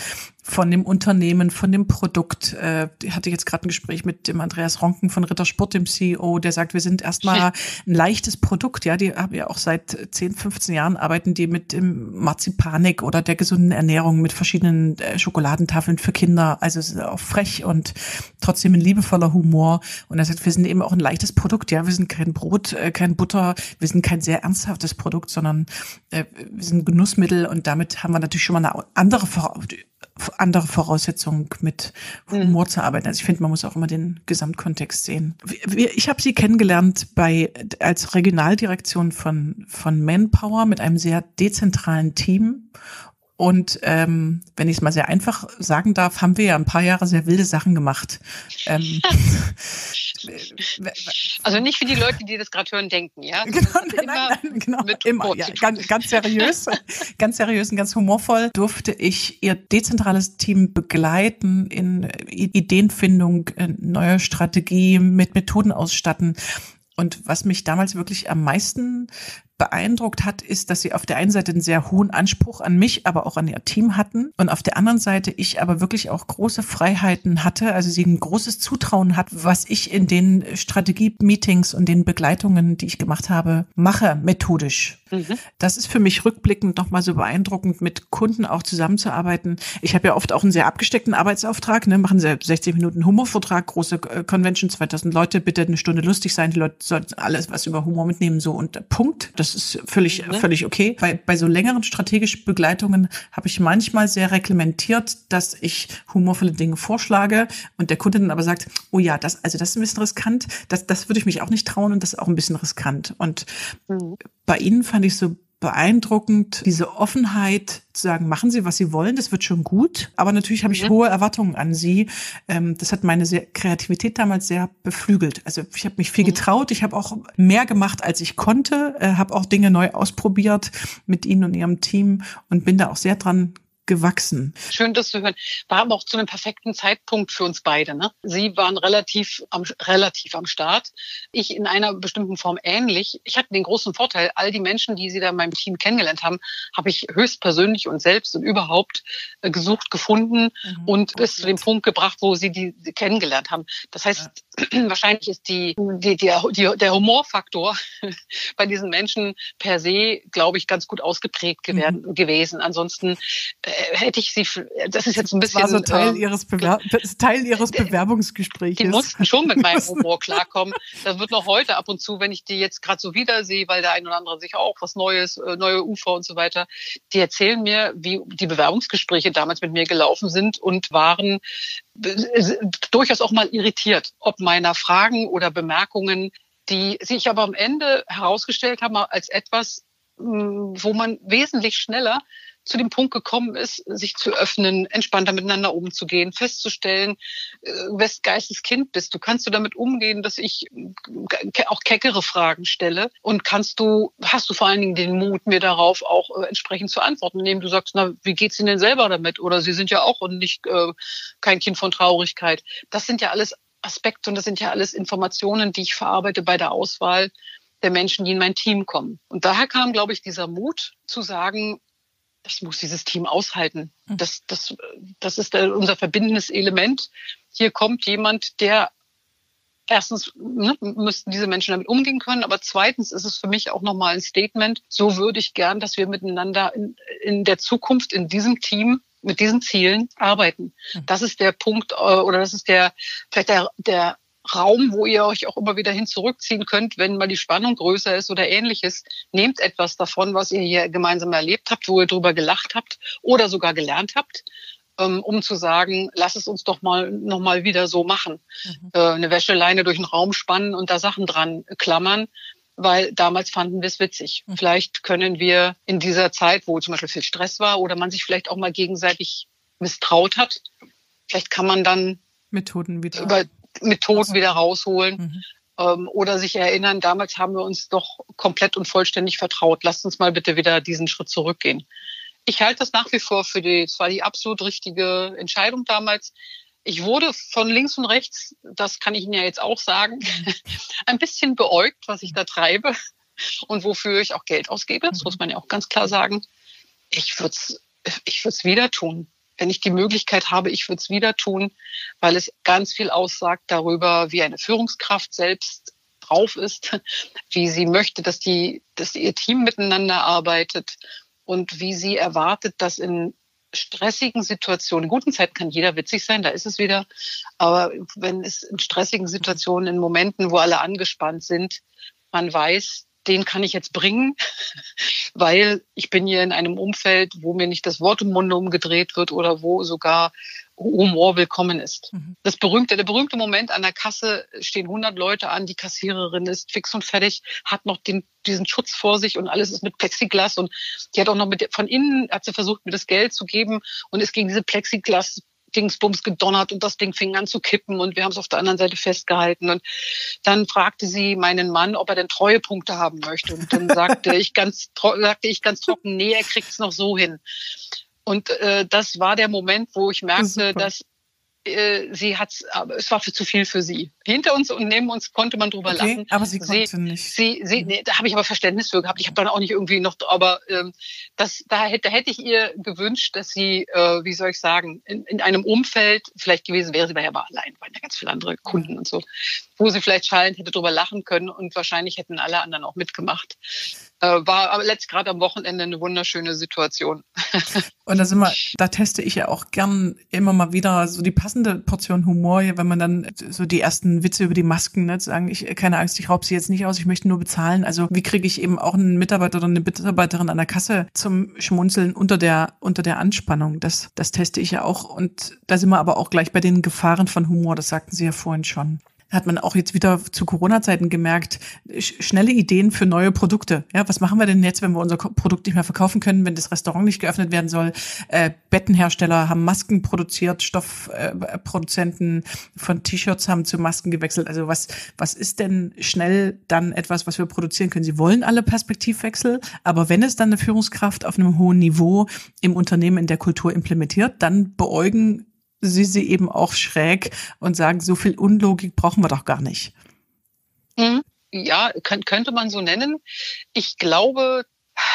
von dem Unternehmen, von dem Produkt. Äh, ich hatte jetzt gerade ein Gespräch mit dem Andreas Ronken von Rittersport, dem CEO, der sagt, wir sind erstmal *laughs* ein leichtes Produkt. Ja, die haben ja auch seit 10, 15 Jahren arbeiten die mit dem Marzipanik oder der gesunden Ernährung mit verschiedenen äh, Schokoladentafeln für Kinder. Also es ist auch frech und trotzdem ein liebevoller Humor. Und er sagt, wir sind eben auch ein leichtes Produkt. Ja, wir sind kein Brot, äh, kein Butter, wir sind kein sehr ernsthaftes Produkt, sondern äh, wir sind Genussmittel und damit haben wir natürlich schon mal eine andere andere Voraussetzungen mit Humor mhm. zu arbeiten. Also ich finde, man muss auch immer den Gesamtkontext sehen. Ich habe sie kennengelernt bei als Regionaldirektion von von Manpower mit einem sehr dezentralen Team und ähm, wenn ich es mal sehr einfach sagen darf, haben wir ja ein paar Jahre sehr wilde Sachen gemacht. Ähm, *laughs* also nicht für die Leute, die das gerade hören, denken, ja? Genau, nein, nein, nein, genau. immer. Ja, ganz, ganz seriös, *laughs* ganz seriös und ganz humorvoll durfte ich ihr dezentrales Team begleiten in Ideenfindung, in neue Strategie, mit Methoden ausstatten. Und was mich damals wirklich am meisten beeindruckt hat, ist, dass sie auf der einen Seite einen sehr hohen Anspruch an mich, aber auch an ihr Team hatten und auf der anderen Seite ich aber wirklich auch große Freiheiten hatte, also sie ein großes Zutrauen hat, was ich in den Strategie-Meetings und den Begleitungen, die ich gemacht habe, mache, methodisch. Mhm. Das ist für mich rückblickend nochmal so beeindruckend, mit Kunden auch zusammenzuarbeiten. Ich habe ja oft auch einen sehr abgesteckten Arbeitsauftrag, ne, machen sie 60 Minuten Humorvortrag, große äh, Convention, 2000 Leute, bitte eine Stunde lustig sein, die Leute sollten alles was über Humor mitnehmen, so und Punkt. Das das ist völlig, mhm. völlig okay. Bei, bei so längeren strategischen Begleitungen habe ich manchmal sehr reglementiert, dass ich humorvolle Dinge vorschlage und der Kunde dann aber sagt, oh ja, das, also das ist ein bisschen riskant, das, das würde ich mich auch nicht trauen und das ist auch ein bisschen riskant. Und mhm. bei Ihnen fand ich so beeindruckend, diese Offenheit zu sagen, machen Sie, was Sie wollen, das wird schon gut. Aber natürlich habe ich mhm. hohe Erwartungen an Sie. Ähm, das hat meine Kreativität damals sehr beflügelt. Also ich habe mich viel mhm. getraut. Ich habe auch mehr gemacht, als ich konnte, äh, habe auch Dinge neu ausprobiert mit Ihnen und Ihrem Team und bin da auch sehr dran gewachsen. Schön, das zu hören. War aber auch zu einem perfekten Zeitpunkt für uns beide. Ne? Sie waren relativ am, relativ am Start. Ich in einer bestimmten Form ähnlich. Ich hatte den großen Vorteil, all die Menschen, die Sie da in meinem Team kennengelernt haben, habe ich höchstpersönlich und selbst und überhaupt äh, gesucht, gefunden mhm. und bis zu dem Punkt gebracht, wo Sie die kennengelernt haben. Das heißt, ja. *clears throat* wahrscheinlich ist die, die, die, die, der Humorfaktor *laughs* bei diesen Menschen per se, glaube ich, ganz gut ausgeprägt mhm. gewesen. Ansonsten äh, hätte ich sie, das ist jetzt ein bisschen. Das war so Teil, äh, ihres, Bewer Teil ihres Bewerbungsgesprächs. Die mussten schon mit meinem *laughs* Humor klarkommen. Das wird noch heute ab und zu, wenn ich die jetzt gerade so wiedersehe, weil der ein oder andere sich auch was Neues, äh, neue Ufer und so weiter, die erzählen mir, wie die Bewerbungsgespräche damals mit mir gelaufen sind und waren äh, durchaus auch mal irritiert, ob meiner Fragen oder Bemerkungen, die sich aber am Ende herausgestellt haben als etwas, wo man wesentlich schneller zu dem Punkt gekommen ist, sich zu öffnen, entspannter miteinander umzugehen, festzustellen, äh, wes Geistes Kind bist du. Kannst du damit umgehen, dass ich auch keckere Fragen stelle? Und kannst du, hast du vor allen Dingen den Mut, mir darauf auch äh, entsprechend zu antworten, indem du sagst, na, wie geht's Ihnen denn selber damit? Oder Sie sind ja auch und nicht äh, kein Kind von Traurigkeit. Das sind ja alles Aspekte und das sind ja alles Informationen, die ich verarbeite bei der Auswahl der Menschen, die in mein Team kommen. Und daher kam, glaube ich, dieser Mut zu sagen, das muss dieses Team aushalten. Hm. Das, das, das ist unser verbindendes Element. Hier kommt jemand, der erstens ne, müssten diese Menschen damit umgehen können, aber zweitens ist es für mich auch nochmal ein Statement. So würde ich gern, dass wir miteinander in, in der Zukunft in diesem Team mit diesen Zielen arbeiten. Hm. Das ist der Punkt äh, oder das ist der vielleicht der, der Raum, wo ihr euch auch immer wieder hin zurückziehen könnt, wenn mal die Spannung größer ist oder ähnliches. Nehmt etwas davon, was ihr hier gemeinsam erlebt habt, wo ihr drüber gelacht habt oder sogar gelernt habt, ähm, um zu sagen, lass es uns doch mal noch mal wieder so machen. Mhm. Äh, eine Wäscheleine durch den Raum spannen und da Sachen dran klammern, weil damals fanden wir es witzig. Mhm. Vielleicht können wir in dieser Zeit, wo zum Beispiel viel Stress war oder man sich vielleicht auch mal gegenseitig misstraut hat, vielleicht kann man dann Methoden wieder über Methoden wieder rausholen. Mhm. Ähm, oder sich erinnern, damals haben wir uns doch komplett und vollständig vertraut. Lasst uns mal bitte wieder diesen Schritt zurückgehen. Ich halte das nach wie vor für die, es war die absolut richtige Entscheidung damals. Ich wurde von links und rechts, das kann ich Ihnen ja jetzt auch sagen, *laughs* ein bisschen beäugt, was ich da treibe und wofür ich auch Geld ausgebe. Das muss man ja auch ganz klar sagen. Ich würde es ich würd's wieder tun wenn ich die Möglichkeit habe, ich würde es wieder tun, weil es ganz viel aussagt darüber, wie eine Führungskraft selbst drauf ist, *laughs* wie sie möchte, dass die, dass ihr Team miteinander arbeitet und wie sie erwartet, dass in stressigen Situationen, in guten Zeiten kann jeder witzig sein, da ist es wieder, aber wenn es in stressigen Situationen, in Momenten, wo alle angespannt sind, man weiß, den kann ich jetzt bringen, *laughs* weil ich bin hier in einem Umfeld, wo mir nicht das Wort im Munde umgedreht wird oder wo sogar Humor willkommen ist. Mhm. Das berühmte, der berühmte Moment an der Kasse stehen 100 Leute an, die Kassiererin ist fix und fertig, hat noch den, diesen Schutz vor sich und alles ist mit Plexiglas und die hat auch noch mit, von innen hat sie versucht, mir das Geld zu geben und ist gegen diese Plexiglas Dingsbums gedonnert und das Ding fing an zu kippen und wir haben es auf der anderen Seite festgehalten. Und dann fragte sie meinen Mann, ob er denn Treuepunkte haben möchte. Und dann sagte ich ganz, sagte ich ganz trocken, nee, er kriegt es noch so hin. Und äh, das war der Moment, wo ich merkte, Super. dass sie hat es war für zu viel für sie. Hinter uns und neben uns konnte man drüber okay, lachen. Aber sie konnte sie, nicht. Sie, sie, mhm. nee, da habe ich aber Verständnis für gehabt. Ich habe dann auch nicht irgendwie noch, aber ähm, das, da hätte, hätte ich ihr gewünscht, dass sie, äh, wie soll ich sagen, in, in einem Umfeld vielleicht gewesen wäre, sie war ja aber allein, waren ja ganz viele andere Kunden mhm. und so, wo sie vielleicht schallend hätte drüber lachen können und wahrscheinlich hätten alle anderen auch mitgemacht. Äh, war letzt gerade am Wochenende eine wunderschöne Situation. *laughs* Und da sind wir, da teste ich ja auch gern immer mal wieder so die passende Portion Humor, wenn man dann so die ersten Witze über die Masken, ne, zu sagen, ich keine Angst, ich raub sie jetzt nicht aus, ich möchte nur bezahlen. Also wie kriege ich eben auch einen Mitarbeiter oder eine Mitarbeiterin an der Kasse zum Schmunzeln unter der unter der Anspannung? Das das teste ich ja auch und da sind wir aber auch gleich bei den Gefahren von Humor. Das sagten Sie ja vorhin schon hat man auch jetzt wieder zu Corona-Zeiten gemerkt, schnelle Ideen für neue Produkte. Ja, was machen wir denn jetzt, wenn wir unser Produkt nicht mehr verkaufen können, wenn das Restaurant nicht geöffnet werden soll? Äh, Bettenhersteller haben Masken produziert, Stoffproduzenten äh, von T-Shirts haben zu Masken gewechselt. Also was, was ist denn schnell dann etwas, was wir produzieren können? Sie wollen alle Perspektivwechsel, aber wenn es dann eine Führungskraft auf einem hohen Niveau im Unternehmen in der Kultur implementiert, dann beäugen sie sie eben auch schräg und sagen, so viel Unlogik brauchen wir doch gar nicht. Mhm. Ja, könnte man so nennen. Ich glaube,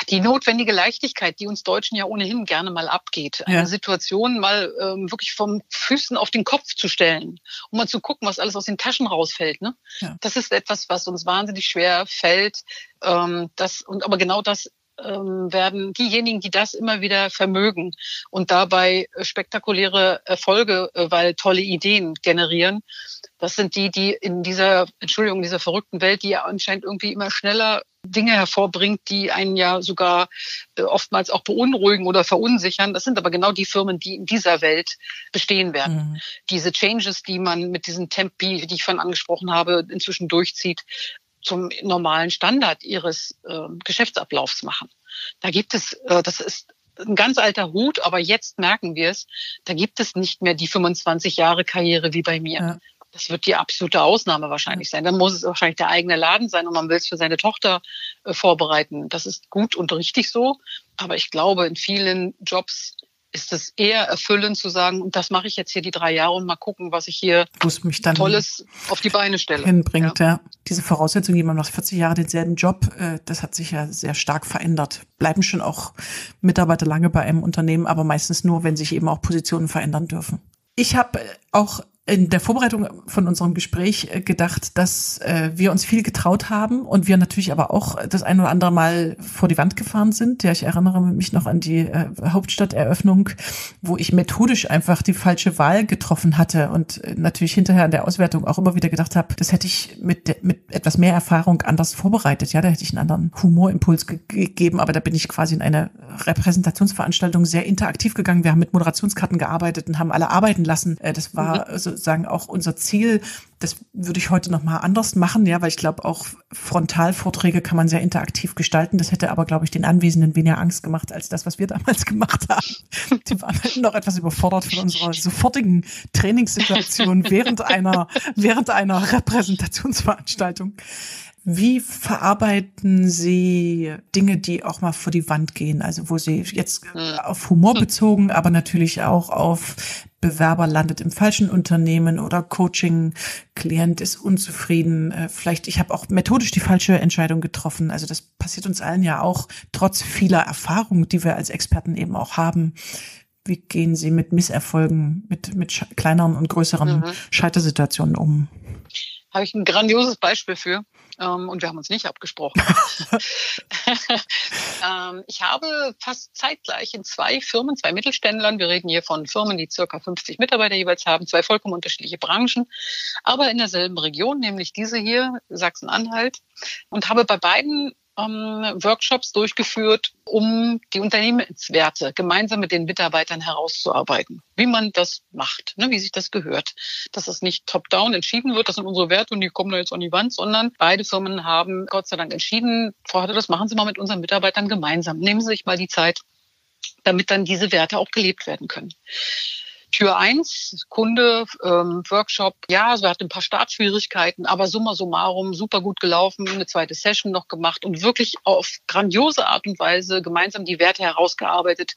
die notwendige Leichtigkeit, die uns Deutschen ja ohnehin gerne mal abgeht, eine Situation mal ähm, wirklich vom Füßen auf den Kopf zu stellen, um mal zu gucken, was alles aus den Taschen rausfällt. Ne? Ja. Das ist etwas, was uns wahnsinnig schwer fällt. Ähm, das, und aber genau das ähm, werden diejenigen, die das immer wieder vermögen und dabei spektakuläre Erfolge, äh, weil tolle Ideen generieren, das sind die, die in dieser, Entschuldigung, dieser verrückten Welt, die ja anscheinend irgendwie immer schneller Dinge hervorbringt, die einen ja sogar äh, oftmals auch beunruhigen oder verunsichern. Das sind aber genau die Firmen, die in dieser Welt bestehen werden. Mhm. Diese Changes, die man mit diesen Tempi, die ich vorhin angesprochen habe, inzwischen durchzieht, zum normalen Standard ihres äh, Geschäftsablaufs machen. Da gibt es, äh, das ist ein ganz alter Hut, aber jetzt merken wir es, da gibt es nicht mehr die 25 Jahre Karriere wie bei mir. Ja. Das wird die absolute Ausnahme wahrscheinlich sein. Dann muss es wahrscheinlich der eigene Laden sein und man will es für seine Tochter äh, vorbereiten. Das ist gut und richtig so. Aber ich glaube, in vielen Jobs ist es eher erfüllend zu sagen, und das mache ich jetzt hier die drei Jahre und mal gucken, was ich hier Tolles auf die Beine stelle. Hinbringt, ja. ja. Diese Voraussetzung, jemand macht 40 Jahre denselben Job, äh, das hat sich ja sehr stark verändert. Bleiben schon auch Mitarbeiter lange bei einem Unternehmen, aber meistens nur, wenn sich eben auch Positionen verändern dürfen. Ich habe auch in der Vorbereitung von unserem Gespräch äh, gedacht, dass äh, wir uns viel getraut haben und wir natürlich aber auch das ein oder andere Mal vor die Wand gefahren sind. Ja, ich erinnere mich noch an die äh, Hauptstadteröffnung, wo ich methodisch einfach die falsche Wahl getroffen hatte und äh, natürlich hinterher in der Auswertung auch immer wieder gedacht habe, das hätte ich mit, mit etwas mehr Erfahrung anders vorbereitet. Ja, da hätte ich einen anderen Humorimpuls ge gegeben, aber da bin ich quasi in eine Repräsentationsveranstaltung sehr interaktiv gegangen. Wir haben mit Moderationskarten gearbeitet und haben alle arbeiten lassen. Äh, das war mhm. so sozusagen auch unser Ziel. Das würde ich heute noch mal anders machen, ja, weil ich glaube, auch Frontalvorträge kann man sehr interaktiv gestalten. Das hätte aber, glaube ich, den Anwesenden weniger Angst gemacht als das, was wir damals *laughs* gemacht haben. Die waren halt noch etwas überfordert von unserer sofortigen Trainingssituation während einer, während einer Repräsentationsveranstaltung. Wie verarbeiten Sie Dinge, die auch mal vor die Wand gehen? Also wo Sie jetzt hm. auf Humor bezogen, aber natürlich auch auf Bewerber landet im falschen Unternehmen oder Coaching-Klient ist unzufrieden. Äh, vielleicht, ich habe auch methodisch die falsche Entscheidung getroffen. Also das passiert uns allen ja auch, trotz vieler Erfahrungen, die wir als Experten eben auch haben. Wie gehen Sie mit Misserfolgen, mit, mit kleineren und größeren mhm. Scheitersituationen um? Habe ich ein grandioses Beispiel für ähm, und wir haben uns nicht abgesprochen. *laughs* ähm, ich habe fast zeitgleich in zwei Firmen, zwei Mittelständlern, wir reden hier von Firmen, die circa 50 Mitarbeiter jeweils haben, zwei vollkommen unterschiedliche Branchen, aber in derselben Region, nämlich diese hier, Sachsen-Anhalt, und habe bei beiden Workshops durchgeführt, um die Unternehmenswerte gemeinsam mit den Mitarbeitern herauszuarbeiten. Wie man das macht, ne, wie sich das gehört. Dass es nicht top-down entschieden wird, das sind unsere Werte und die kommen da jetzt an die Wand, sondern beide Firmen haben Gott sei Dank entschieden, Frau das machen Sie mal mit unseren Mitarbeitern gemeinsam. Nehmen Sie sich mal die Zeit, damit dann diese Werte auch gelebt werden können. Tür eins Kunde, ähm, Workshop, ja, so hat ein paar Startschwierigkeiten, aber summa summarum super gut gelaufen, eine zweite Session noch gemacht und wirklich auf grandiose Art und Weise gemeinsam die Werte herausgearbeitet.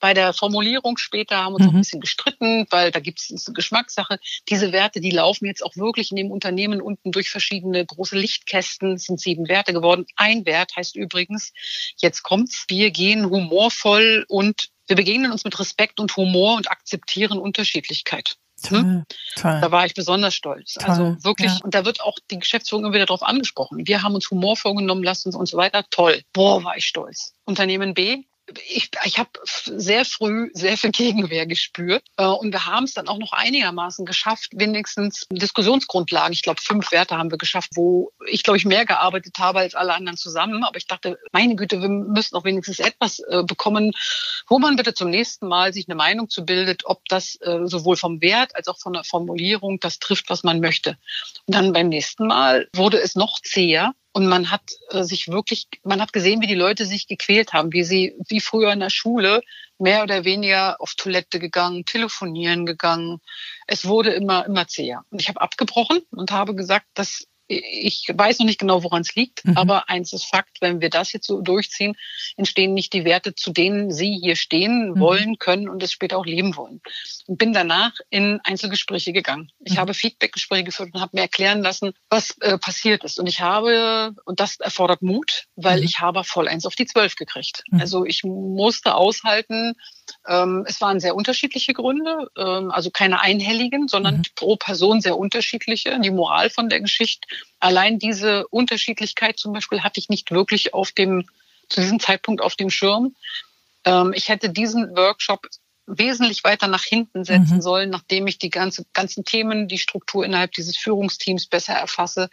Bei der Formulierung später haben wir uns mhm. ein bisschen gestritten, weil da gibt es eine Geschmackssache. Diese Werte, die laufen jetzt auch wirklich in dem Unternehmen unten durch verschiedene große Lichtkästen, sind sieben Werte geworden. Ein Wert heißt übrigens, jetzt kommt's, wir gehen humorvoll und wir begegnen uns mit Respekt und Humor und akzeptieren Unterschiedlichkeit. Hm? Toll, Da war ich besonders stolz. Toll, also wirklich, ja. und da wird auch die Geschäftsführung immer wieder darauf angesprochen. Wir haben uns Humor vorgenommen, lasst uns und so weiter. Toll. Boah, war ich stolz. Unternehmen B, ich, ich habe sehr früh sehr viel *laughs* Gegenwehr gespürt äh, und wir haben es dann auch noch einigermaßen geschafft, wenigstens Diskussionsgrundlagen. Ich glaube, fünf Werte haben wir geschafft, wo ich glaube ich mehr gearbeitet habe als alle anderen zusammen. Aber ich dachte, meine Güte, wir müssen auch wenigstens etwas äh, bekommen, wo man bitte zum nächsten Mal sich eine Meinung zu bildet, ob das äh, sowohl vom Wert als auch von der Formulierung das trifft, was man möchte. Und dann beim nächsten Mal wurde es noch zäher und man hat äh, sich wirklich, man hat gesehen, wie die Leute sich gequält haben, wie sie, wie früher in der Schule, mehr oder weniger auf Toilette gegangen, telefonieren gegangen. Es wurde immer, immer zäher. Und ich habe abgebrochen und habe gesagt, dass ich weiß noch nicht genau, woran es liegt, mhm. aber eins ist Fakt, wenn wir das jetzt so durchziehen, entstehen nicht die Werte, zu denen Sie hier stehen mhm. wollen, können und es später auch leben wollen. Und bin danach in Einzelgespräche gegangen. Ich mhm. habe Feedbackgespräche geführt und habe mir erklären lassen, was äh, passiert ist. Und ich habe, und das erfordert Mut, weil mhm. ich habe voll eins auf die zwölf gekriegt. Mhm. Also ich musste aushalten, es waren sehr unterschiedliche Gründe, ähm, also keine einhelligen, sondern mhm. pro Person sehr unterschiedliche. Die Moral von der Geschichte, allein diese Unterschiedlichkeit zum Beispiel hatte ich nicht wirklich auf dem, zu diesem Zeitpunkt auf dem Schirm. Ähm, ich hätte diesen Workshop wesentlich weiter nach hinten setzen mhm. sollen, nachdem ich die ganze, ganzen Themen, die Struktur innerhalb dieses Führungsteams besser erfasse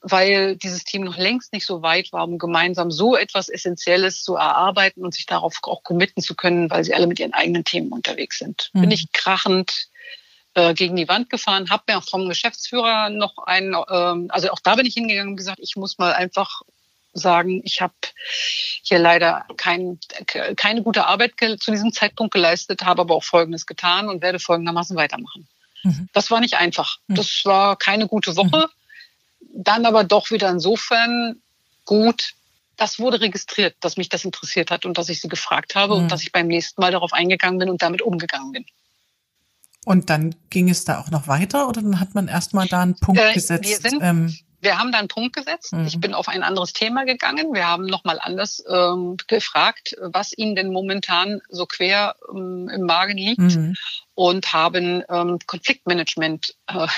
weil dieses Team noch längst nicht so weit war, um gemeinsam so etwas Essentielles zu erarbeiten und sich darauf auch committen zu können, weil sie alle mit ihren eigenen Themen unterwegs sind. Mhm. Bin ich krachend äh, gegen die Wand gefahren, habe mir auch vom Geschäftsführer noch einen, ähm, also auch da bin ich hingegangen und gesagt, ich muss mal einfach sagen, ich habe hier leider kein, keine gute Arbeit zu diesem Zeitpunkt geleistet, habe aber auch Folgendes getan und werde folgendermaßen weitermachen. Mhm. Das war nicht einfach. Mhm. Das war keine gute Woche. Mhm. Dann aber doch wieder insofern gut. Das wurde registriert, dass mich das interessiert hat und dass ich sie gefragt habe und mhm. dass ich beim nächsten Mal darauf eingegangen bin und damit umgegangen bin. Und dann ging es da auch noch weiter oder dann hat man erstmal da einen Punkt äh, gesetzt? Wir sind, ähm, wir haben da einen Punkt gesetzt. Mhm. Ich bin auf ein anderes Thema gegangen. Wir haben nochmal anders ähm, gefragt, was Ihnen denn momentan so quer ähm, im Magen liegt. Mhm und haben ähm, Konfliktmanagement äh,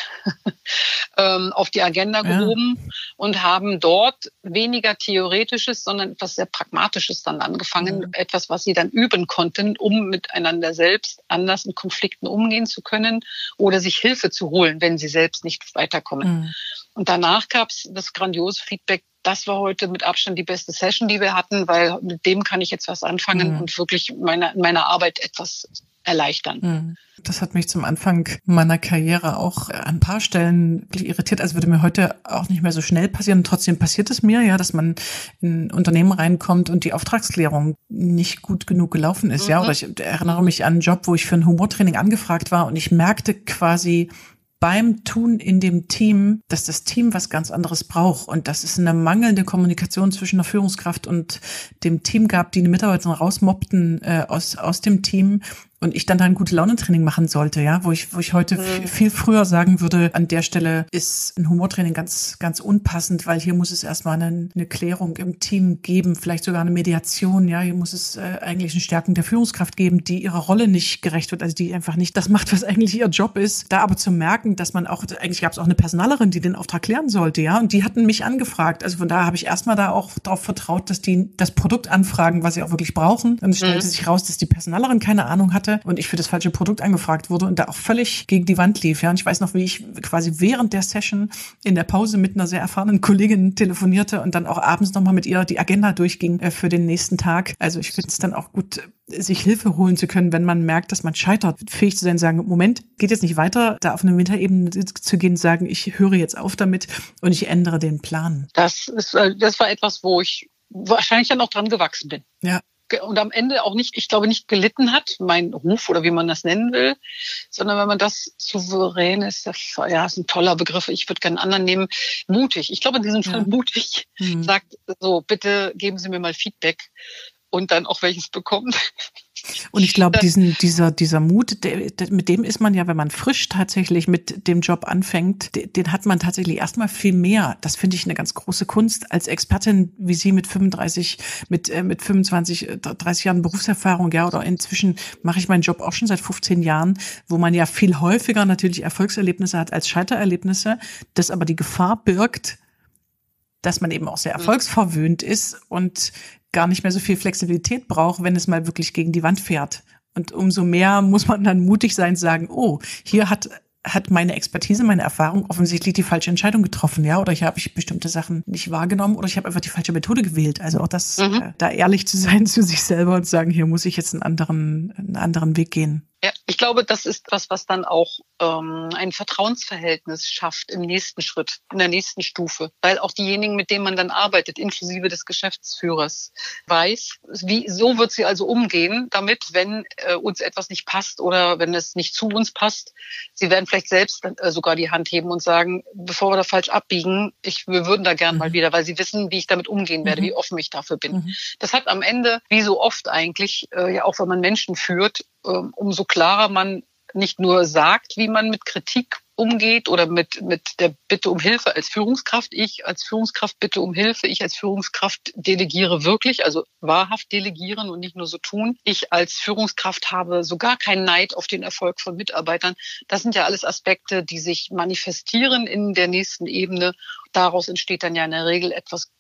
*laughs* ähm, auf die Agenda gehoben ja. und haben dort weniger Theoretisches, sondern etwas sehr Pragmatisches dann angefangen, mhm. etwas, was sie dann üben konnten, um miteinander selbst anders in Konflikten umgehen zu können oder sich Hilfe zu holen, wenn sie selbst nicht weiterkommen. Mhm. Und danach gab es das grandiose Feedback, das war heute mit Abstand die beste Session, die wir hatten, weil mit dem kann ich jetzt was anfangen mhm. und wirklich meine, meine Arbeit etwas erleichtern. Mhm. Das hat mich zum Anfang meiner Karriere auch an ein paar Stellen irritiert. Also würde mir heute auch nicht mehr so schnell passieren. trotzdem passiert es mir, ja, dass man in ein Unternehmen reinkommt und die Auftragsklärung nicht gut genug gelaufen ist, mhm. ja. Oder ich erinnere mich an einen Job, wo ich für ein Humortraining angefragt war und ich merkte quasi, beim Tun in dem Team, dass das Team was ganz anderes braucht und dass es eine mangelnde Kommunikation zwischen der Führungskraft und dem Team gab, die eine Mitarbeiterin rausmobbten äh, aus, aus dem Team und ich dann da ein gute Laune-Training machen sollte, ja, wo ich, wo ich heute mhm. viel früher sagen würde, an der Stelle ist ein Humortraining ganz, ganz unpassend, weil hier muss es erstmal eine, eine Klärung im Team geben, vielleicht sogar eine Mediation, ja, hier muss es äh, eigentlich eine Stärkung der Führungskraft geben, die ihrer Rolle nicht gerecht wird, also die einfach nicht das macht, was eigentlich ihr Job ist. Da aber zu merken, dass man auch, eigentlich gab es auch eine Personalerin, die den Auftrag klären sollte, ja, und die hatten mich angefragt. Also von daher habe ich erstmal da auch darauf vertraut, dass die das Produkt anfragen, was sie auch wirklich brauchen. Und es stellte mhm. sich raus, dass die Personalerin keine Ahnung hatte hatte und ich für das falsche Produkt angefragt wurde und da auch völlig gegen die Wand lief. Ja, und ich weiß noch, wie ich quasi während der Session in der Pause mit einer sehr erfahrenen Kollegin telefonierte und dann auch abends nochmal mit ihr die Agenda durchging äh, für den nächsten Tag. Also ich finde es dann auch gut, sich Hilfe holen zu können, wenn man merkt, dass man scheitert, fähig zu sein, sagen, Moment, geht jetzt nicht weiter, da auf eine Metaebene zu gehen, sagen, ich höre jetzt auf damit und ich ändere den Plan. Das ist, äh, das war etwas, wo ich wahrscheinlich dann auch dran gewachsen bin. Ja und am Ende auch nicht, ich glaube, nicht gelitten hat, mein Ruf oder wie man das nennen will, sondern wenn man das souverän ist, ja, ist ein toller Begriff, ich würde gerne einen anderen nehmen, mutig. Ich glaube, in diesem Fall ja. mutig mhm. sagt so, bitte geben Sie mir mal Feedback und dann auch welches bekommen. Und ich glaube, diesen, dieser, dieser Mut, der, der, mit dem ist man ja, wenn man frisch tatsächlich mit dem Job anfängt, den, den hat man tatsächlich erstmal viel mehr. Das finde ich eine ganz große Kunst als Expertin, wie Sie mit 35, mit, äh, mit 25, 30 äh, Jahren Berufserfahrung, ja, oder inzwischen mache ich meinen Job auch schon seit 15 Jahren, wo man ja viel häufiger natürlich Erfolgserlebnisse hat als Scheitererlebnisse, das aber die Gefahr birgt, dass man eben auch sehr erfolgsverwöhnt ist und gar nicht mehr so viel Flexibilität braucht, wenn es mal wirklich gegen die Wand fährt. Und umso mehr muss man dann mutig sein, sagen, oh, hier hat hat meine Expertise, meine Erfahrung offensichtlich die falsche Entscheidung getroffen, ja, oder ich habe ich bestimmte Sachen nicht wahrgenommen oder ich habe einfach die falsche Methode gewählt. Also auch das, mhm. äh, da ehrlich zu sein *laughs* zu sich selber und sagen, hier muss ich jetzt einen anderen, einen anderen Weg gehen. Ja, ich glaube, das ist was, was dann auch ähm, ein Vertrauensverhältnis schafft im nächsten Schritt, in der nächsten Stufe, weil auch diejenigen, mit denen man dann arbeitet, inklusive des Geschäftsführers, weiß, wie so wird sie also umgehen, damit, wenn äh, uns etwas nicht passt oder wenn es nicht zu uns passt, sie werden vielleicht selbst äh, sogar die Hand heben und sagen, bevor wir da falsch abbiegen, ich, wir würden da gern mhm. mal wieder, weil sie wissen, wie ich damit umgehen werde, mhm. wie offen ich dafür bin. Mhm. Das hat am Ende, wie so oft eigentlich, äh, ja auch wenn man Menschen führt, umso klarer man nicht nur sagt, wie man mit Kritik umgeht oder mit, mit der Bitte um Hilfe als Führungskraft. Ich als Führungskraft bitte um Hilfe. Ich als Führungskraft delegiere wirklich, also wahrhaft delegieren und nicht nur so tun. Ich als Führungskraft habe sogar keinen Neid auf den Erfolg von Mitarbeitern. Das sind ja alles Aspekte, die sich manifestieren in der nächsten Ebene. Daraus entsteht dann ja in der Regel etwas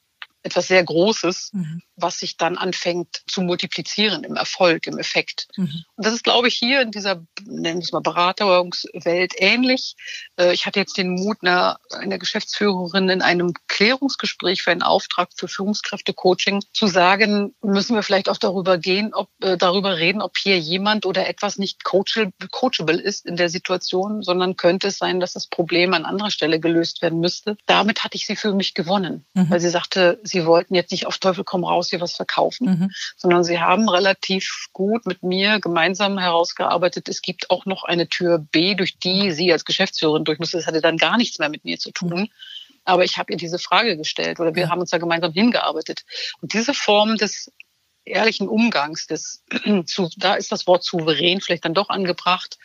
etwas sehr Großes, mhm. was sich dann anfängt zu multiplizieren im Erfolg, im Effekt. Mhm. Und das ist, glaube ich, hier in dieser, nennen wir es mal, Beraterungswelt ähnlich. Äh, ich hatte jetzt den Mut, einer, einer Geschäftsführerin in einem Klärungsgespräch für einen Auftrag für Führungskräfte-Coaching zu sagen, müssen wir vielleicht auch darüber gehen, ob, äh, darüber reden, ob hier jemand oder etwas nicht coachable ist in der Situation, sondern könnte es sein, dass das Problem an anderer Stelle gelöst werden müsste. Damit hatte ich sie für mich gewonnen, mhm. weil sie sagte, sie wollten jetzt nicht auf Teufel komm raus hier was verkaufen, mhm. sondern sie haben relativ gut mit mir gemeinsam herausgearbeitet, es gibt auch noch eine Tür B, durch die sie als Geschäftsführerin durch musste. Das hatte dann gar nichts mehr mit mir zu tun. Mhm. Aber ich habe ihr diese Frage gestellt oder wir ja. haben uns da gemeinsam hingearbeitet. Und diese Form des ehrlichen Umgangs, des, *clears throat* da ist das Wort souverän vielleicht dann doch angebracht,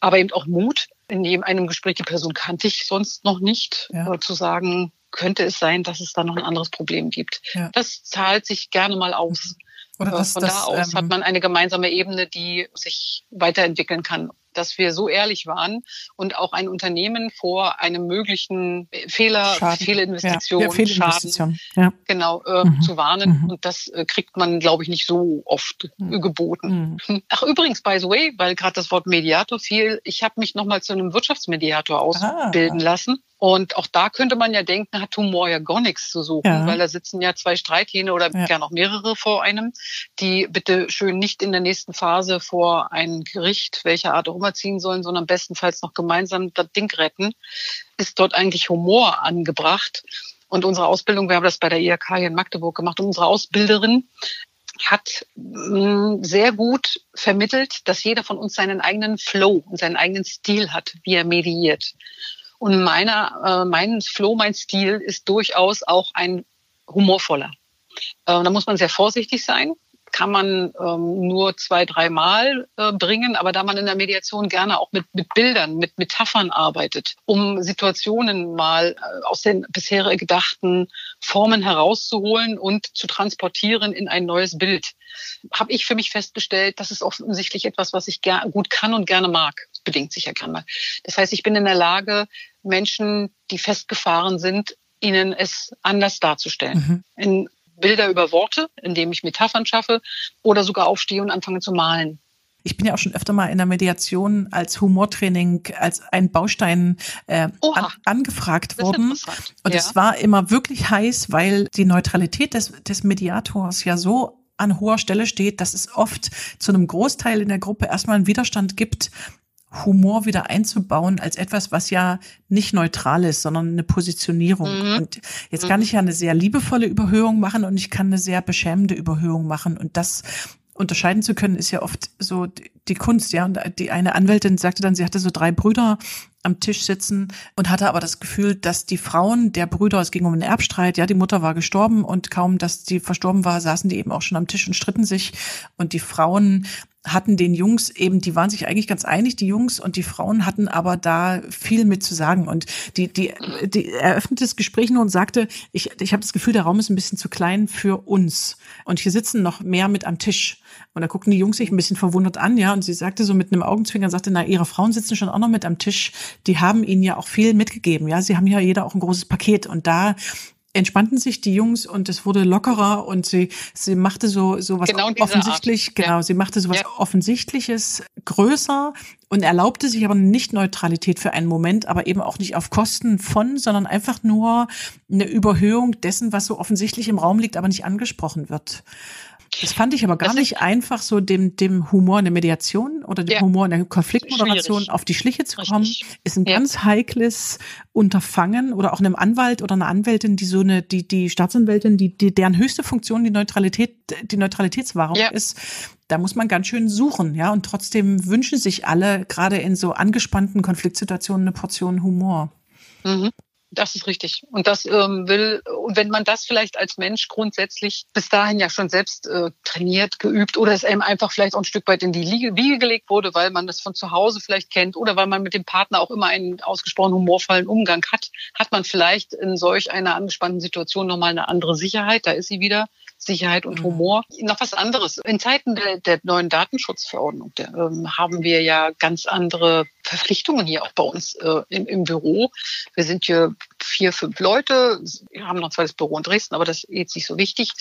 aber eben auch Mut. In jedem einem Gespräch, die Person kannte ich sonst noch nicht, ja. Äh, zu sagen, könnte es sein, dass es da noch ein anderes Problem gibt. Ja. Das zahlt sich gerne mal aus. Oder das, Von das, da aus ähm, hat man eine gemeinsame Ebene, die sich weiterentwickeln kann dass wir so ehrlich waren und auch ein Unternehmen vor einem möglichen Fehler, Schaden. Fehlinvestition, ja, ja, Fehlinvestition. Ja. genau äh, mhm. zu warnen. Mhm. Und das äh, kriegt man, glaube ich, nicht so oft mhm. geboten. Mhm. Ach übrigens, by the way, weil gerade das Wort Mediator fiel, ich habe mich nochmal zu einem Wirtschaftsmediator ausbilden ah. lassen. Und auch da könnte man ja denken, hat Humor ja gar nichts zu suchen, ja. weil da sitzen ja zwei Streithähne oder ja. gern auch mehrere vor einem, die bitte schön nicht in der nächsten Phase vor ein Gericht, welcher Art auch immer, ziehen sollen, sondern bestenfalls noch gemeinsam das Ding retten. Ist dort eigentlich Humor angebracht? Und unsere Ausbildung, wir haben das bei der IHK hier in Magdeburg gemacht, und unsere Ausbilderin hat mm, sehr gut vermittelt, dass jeder von uns seinen eigenen Flow und seinen eigenen Stil hat, wie er mediiert. Und meiner, äh, mein Flow, mein Stil ist durchaus auch ein humorvoller. Äh, da muss man sehr vorsichtig sein kann man ähm, nur zwei, dreimal äh, bringen, aber da man in der Mediation gerne auch mit, mit Bildern, mit Metaphern arbeitet, um Situationen mal äh, aus den bisher gedachten Formen herauszuholen und zu transportieren in ein neues Bild, habe ich für mich festgestellt, das ist offensichtlich etwas, was ich gut kann und gerne mag. Das bedingt sich ja gerne. Das heißt, ich bin in der Lage, Menschen, die festgefahren sind, ihnen es anders darzustellen. Mhm. In Bilder über Worte, indem ich Metaphern schaffe oder sogar aufstehe und anfange zu malen. Ich bin ja auch schon öfter mal in der Mediation als Humortraining, als ein Baustein äh, an, angefragt worden. Und ja. es war immer wirklich heiß, weil die Neutralität des, des Mediators ja so an hoher Stelle steht, dass es oft zu einem Großteil in der Gruppe erstmal einen Widerstand gibt, Humor wieder einzubauen als etwas, was ja nicht neutral ist, sondern eine Positionierung. Mhm. Und jetzt kann ich ja eine sehr liebevolle Überhöhung machen und ich kann eine sehr beschämende Überhöhung machen. Und das unterscheiden zu können, ist ja oft so die Kunst, ja. Und die eine Anwältin sagte dann, sie hatte so drei Brüder am Tisch sitzen und hatte aber das Gefühl, dass die Frauen der Brüder, es ging um einen Erbstreit, ja, die Mutter war gestorben und kaum, dass die verstorben war, saßen die eben auch schon am Tisch und stritten sich und die Frauen hatten den Jungs eben, die waren sich eigentlich ganz einig, die Jungs und die Frauen hatten aber da viel mit zu sagen. Und die, die, die eröffnete das Gespräch nur und sagte, ich, ich habe das Gefühl, der Raum ist ein bisschen zu klein für uns. Und hier sitzen noch mehr mit am Tisch. Und da guckten die Jungs sich ein bisschen verwundert an, ja. Und sie sagte so mit einem Augenzwinkern, sagte, na, ihre Frauen sitzen schon auch noch mit am Tisch. Die haben ihnen ja auch viel mitgegeben, ja. Sie haben ja jeder auch ein großes Paket. Und da entspannten sich die Jungs und es wurde lockerer und sie sie machte so so was genau offensichtlich Art. genau ja. sie machte so was ja. offensichtliches größer und erlaubte sich aber nicht Neutralität für einen Moment, aber eben auch nicht auf Kosten von, sondern einfach nur eine Überhöhung dessen, was so offensichtlich im Raum liegt, aber nicht angesprochen wird. Das fand ich aber gar nicht einfach, so dem, dem Humor in der Mediation oder dem ja. Humor in der Konfliktmoderation Schwierig. auf die Schliche zu kommen, Richtig. ist ein ja. ganz heikles Unterfangen oder auch einem Anwalt oder einer Anwältin, die so eine, die, die Staatsanwältin, die, die, deren höchste Funktion die Neutralität, die Neutralitätswahrung ja. ist. Da muss man ganz schön suchen, ja, und trotzdem wünschen sich alle, gerade in so angespannten Konfliktsituationen, eine Portion Humor. Mhm. Das ist richtig. Und das ähm, will, und wenn man das vielleicht als Mensch grundsätzlich bis dahin ja schon selbst äh, trainiert, geübt oder es einem einfach vielleicht auch ein Stück weit in die Wiege gelegt wurde, weil man das von zu Hause vielleicht kennt oder weil man mit dem Partner auch immer einen ausgesprochen humorvollen Umgang hat, hat man vielleicht in solch einer angespannten Situation nochmal eine andere Sicherheit. Da ist sie wieder Sicherheit und mhm. Humor. Noch was anderes. In Zeiten der, der neuen Datenschutzverordnung der, ähm, haben wir ja ganz andere Verpflichtungen hier auch bei uns äh, im, im, Büro. Wir sind hier vier, fünf Leute. Wir haben noch ein zweites Büro in Dresden, aber das ist jetzt nicht so wichtig.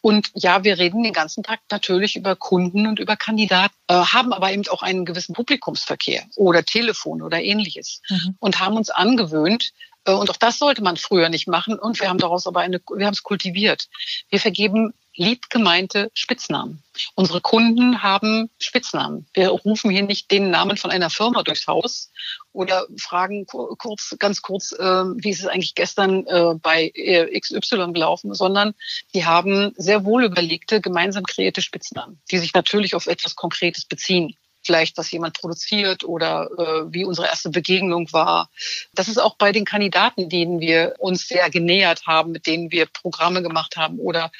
Und ja, wir reden den ganzen Tag natürlich über Kunden und über Kandidaten, äh, haben aber eben auch einen gewissen Publikumsverkehr oder Telefon oder ähnliches mhm. und haben uns angewöhnt, und auch das sollte man früher nicht machen. Und wir haben daraus aber eine, wir haben es kultiviert. Wir vergeben lieb gemeinte Spitznamen. Unsere Kunden haben Spitznamen. Wir rufen hier nicht den Namen von einer Firma durchs Haus oder fragen kurz, ganz kurz, äh, wie ist es eigentlich gestern äh, bei XY gelaufen, sondern die haben sehr wohl überlegte, gemeinsam kreierte Spitznamen, die sich natürlich auf etwas Konkretes beziehen vielleicht, was jemand produziert oder äh, wie unsere erste Begegnung war. Das ist auch bei den Kandidaten, denen wir uns sehr genähert haben, mit denen wir Programme gemacht haben oder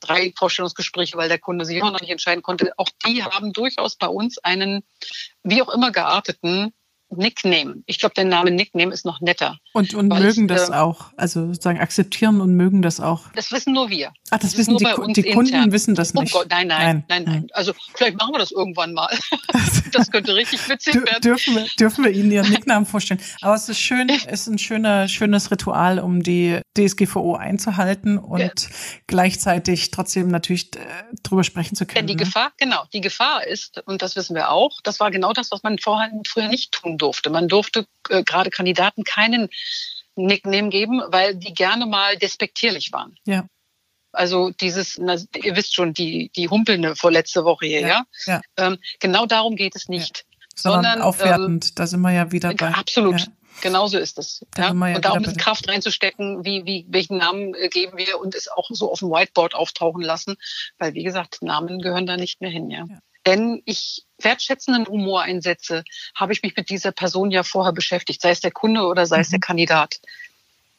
drei Vorstellungsgespräche, weil der Kunde sich auch noch nicht entscheiden konnte. Auch die haben durchaus bei uns einen, wie auch immer gearteten Nickname. Ich glaube, der Name Nickname ist noch netter. Und, und mögen ich, das äh, auch, also sozusagen akzeptieren und mögen das auch. Das wissen nur wir. Ach, das, das wissen die, die Kunden intern. wissen das nicht. Oh Gott, nein, nein, nein, nein, nein. Also vielleicht machen wir das irgendwann mal. *laughs* das könnte richtig witzig werden. Dürfen wir, dürfen wir Ihnen Ihren Nicknamen vorstellen. Aber es ist schön, *laughs* es ist ein schöner, schönes Ritual, um die DSGVO einzuhalten und ja. gleichzeitig trotzdem natürlich äh, drüber sprechen zu können. Denn die ne? Gefahr, genau, die Gefahr ist, und das wissen wir auch, das war genau das, was man vorher, früher nicht tun durfte. Man durfte äh, gerade Kandidaten keinen Nickname geben, weil die gerne mal despektierlich waren. Ja. Also dieses, na, ihr wisst schon, die, die Humpelnde vor letzte Woche hier, ja. ja? ja. Ähm, genau darum geht es nicht. Ja. Sondern, sondern aufwertend, ähm, da sind wir ja wieder bei. Absolut. Genauso ist es. Ja? ja und da auch ein bisschen Kraft reinzustecken, wie, wie, welchen Namen äh, geben wir und es auch so auf dem Whiteboard auftauchen lassen. Weil, wie gesagt, Namen gehören da nicht mehr hin, ja. ja. Wenn ich wertschätzenden Humor einsetze, habe ich mich mit dieser Person ja vorher beschäftigt, sei es der Kunde oder sei mhm. es der Kandidat.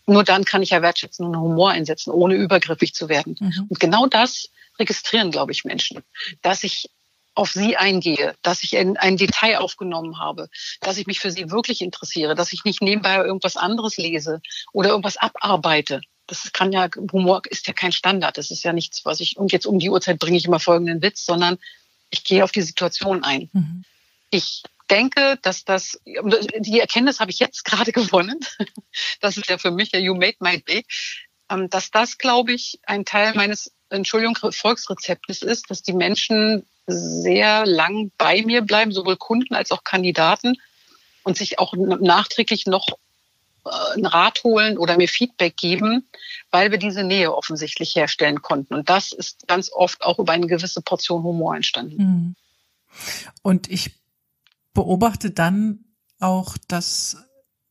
Nur dann kann ich ja wertschätzenden Humor einsetzen, ohne übergriffig zu werden. Mhm. Und genau das registrieren, glaube ich, Menschen, dass ich auf sie eingehe, dass ich ein, ein Detail aufgenommen habe, dass ich mich für sie wirklich interessiere, dass ich nicht nebenbei irgendwas anderes lese oder irgendwas abarbeite. Das kann ja, Humor ist ja kein Standard. Das ist ja nichts, was ich, und jetzt um die Uhrzeit bringe ich immer folgenden Witz, sondern ich gehe auf die Situation ein. Mhm. Ich denke, dass das, die Erkenntnis habe ich jetzt gerade *laughs* gewonnen. Das ist ja für mich ja You Made My Day. Ähm, dass das, glaube ich, ein Teil meines, Entschuldigung, Volksrezeptes ist, dass die Menschen sehr lang bei mir bleiben, sowohl Kunden als auch Kandidaten und sich auch nachträglich noch einen Rat holen oder mir Feedback geben, weil wir diese Nähe offensichtlich herstellen konnten. Und das ist ganz oft auch über eine gewisse Portion Humor entstanden. Hm. Und ich beobachte dann auch, dass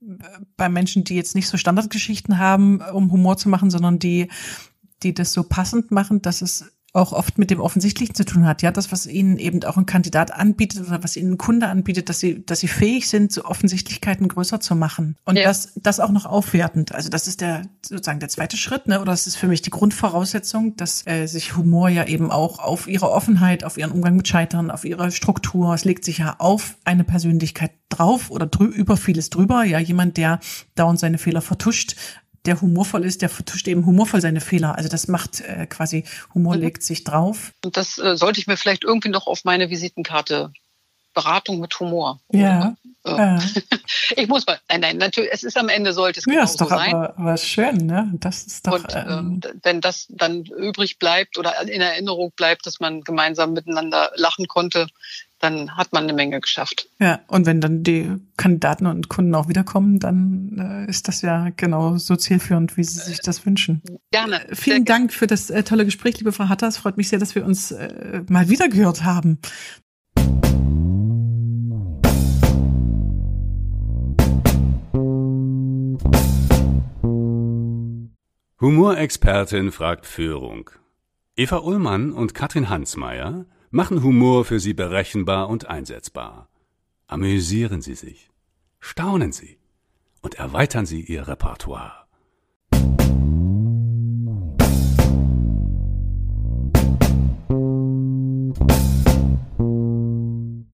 äh, bei Menschen, die jetzt nicht so Standardgeschichten haben, um Humor zu machen, sondern die, die das so passend machen, dass es auch oft mit dem Offensichtlichen zu tun hat. Ja, das, was ihnen eben auch ein Kandidat anbietet oder was ihnen ein Kunde anbietet, dass sie, dass sie fähig sind, so Offensichtlichkeiten größer zu machen. Und ja. das, das auch noch aufwertend. Also das ist der, sozusagen der zweite Schritt, ne? Oder das ist für mich die Grundvoraussetzung, dass äh, sich Humor ja eben auch auf ihre Offenheit, auf ihren Umgang mit Scheitern, auf ihre Struktur, es legt sich ja auf eine Persönlichkeit drauf oder drü über vieles drüber. Ja, jemand, der dauernd seine Fehler vertuscht, der humorvoll ist, der vertuscht eben humorvoll seine Fehler. Also das macht äh, quasi, Humor mhm. legt sich drauf. Und das äh, sollte ich mir vielleicht irgendwie noch auf meine Visitenkarte Beratung mit Humor. Ja. Ja. *laughs* ich muss mal, nein, nein, natürlich, es ist am Ende sollte es ja, ist doch sein. Aber, aber schön, ne? Das ist doch. Und ähm, ähm, wenn das dann übrig bleibt oder in Erinnerung bleibt, dass man gemeinsam miteinander lachen konnte, dann hat man eine Menge geschafft. Ja, und wenn dann die Kandidaten und Kunden auch wiederkommen, dann äh, ist das ja genau so zielführend, wie Sie sich das wünschen. Gerne. Äh, vielen Dank für das äh, tolle Gespräch, liebe Frau Hatter. Es freut mich sehr, dass wir uns äh, mal wieder gehört haben. Humorexpertin fragt Führung. Eva Ullmann und Katrin Hansmeier machen Humor für Sie berechenbar und einsetzbar. Amüsieren Sie sich, staunen Sie und erweitern Sie Ihr Repertoire.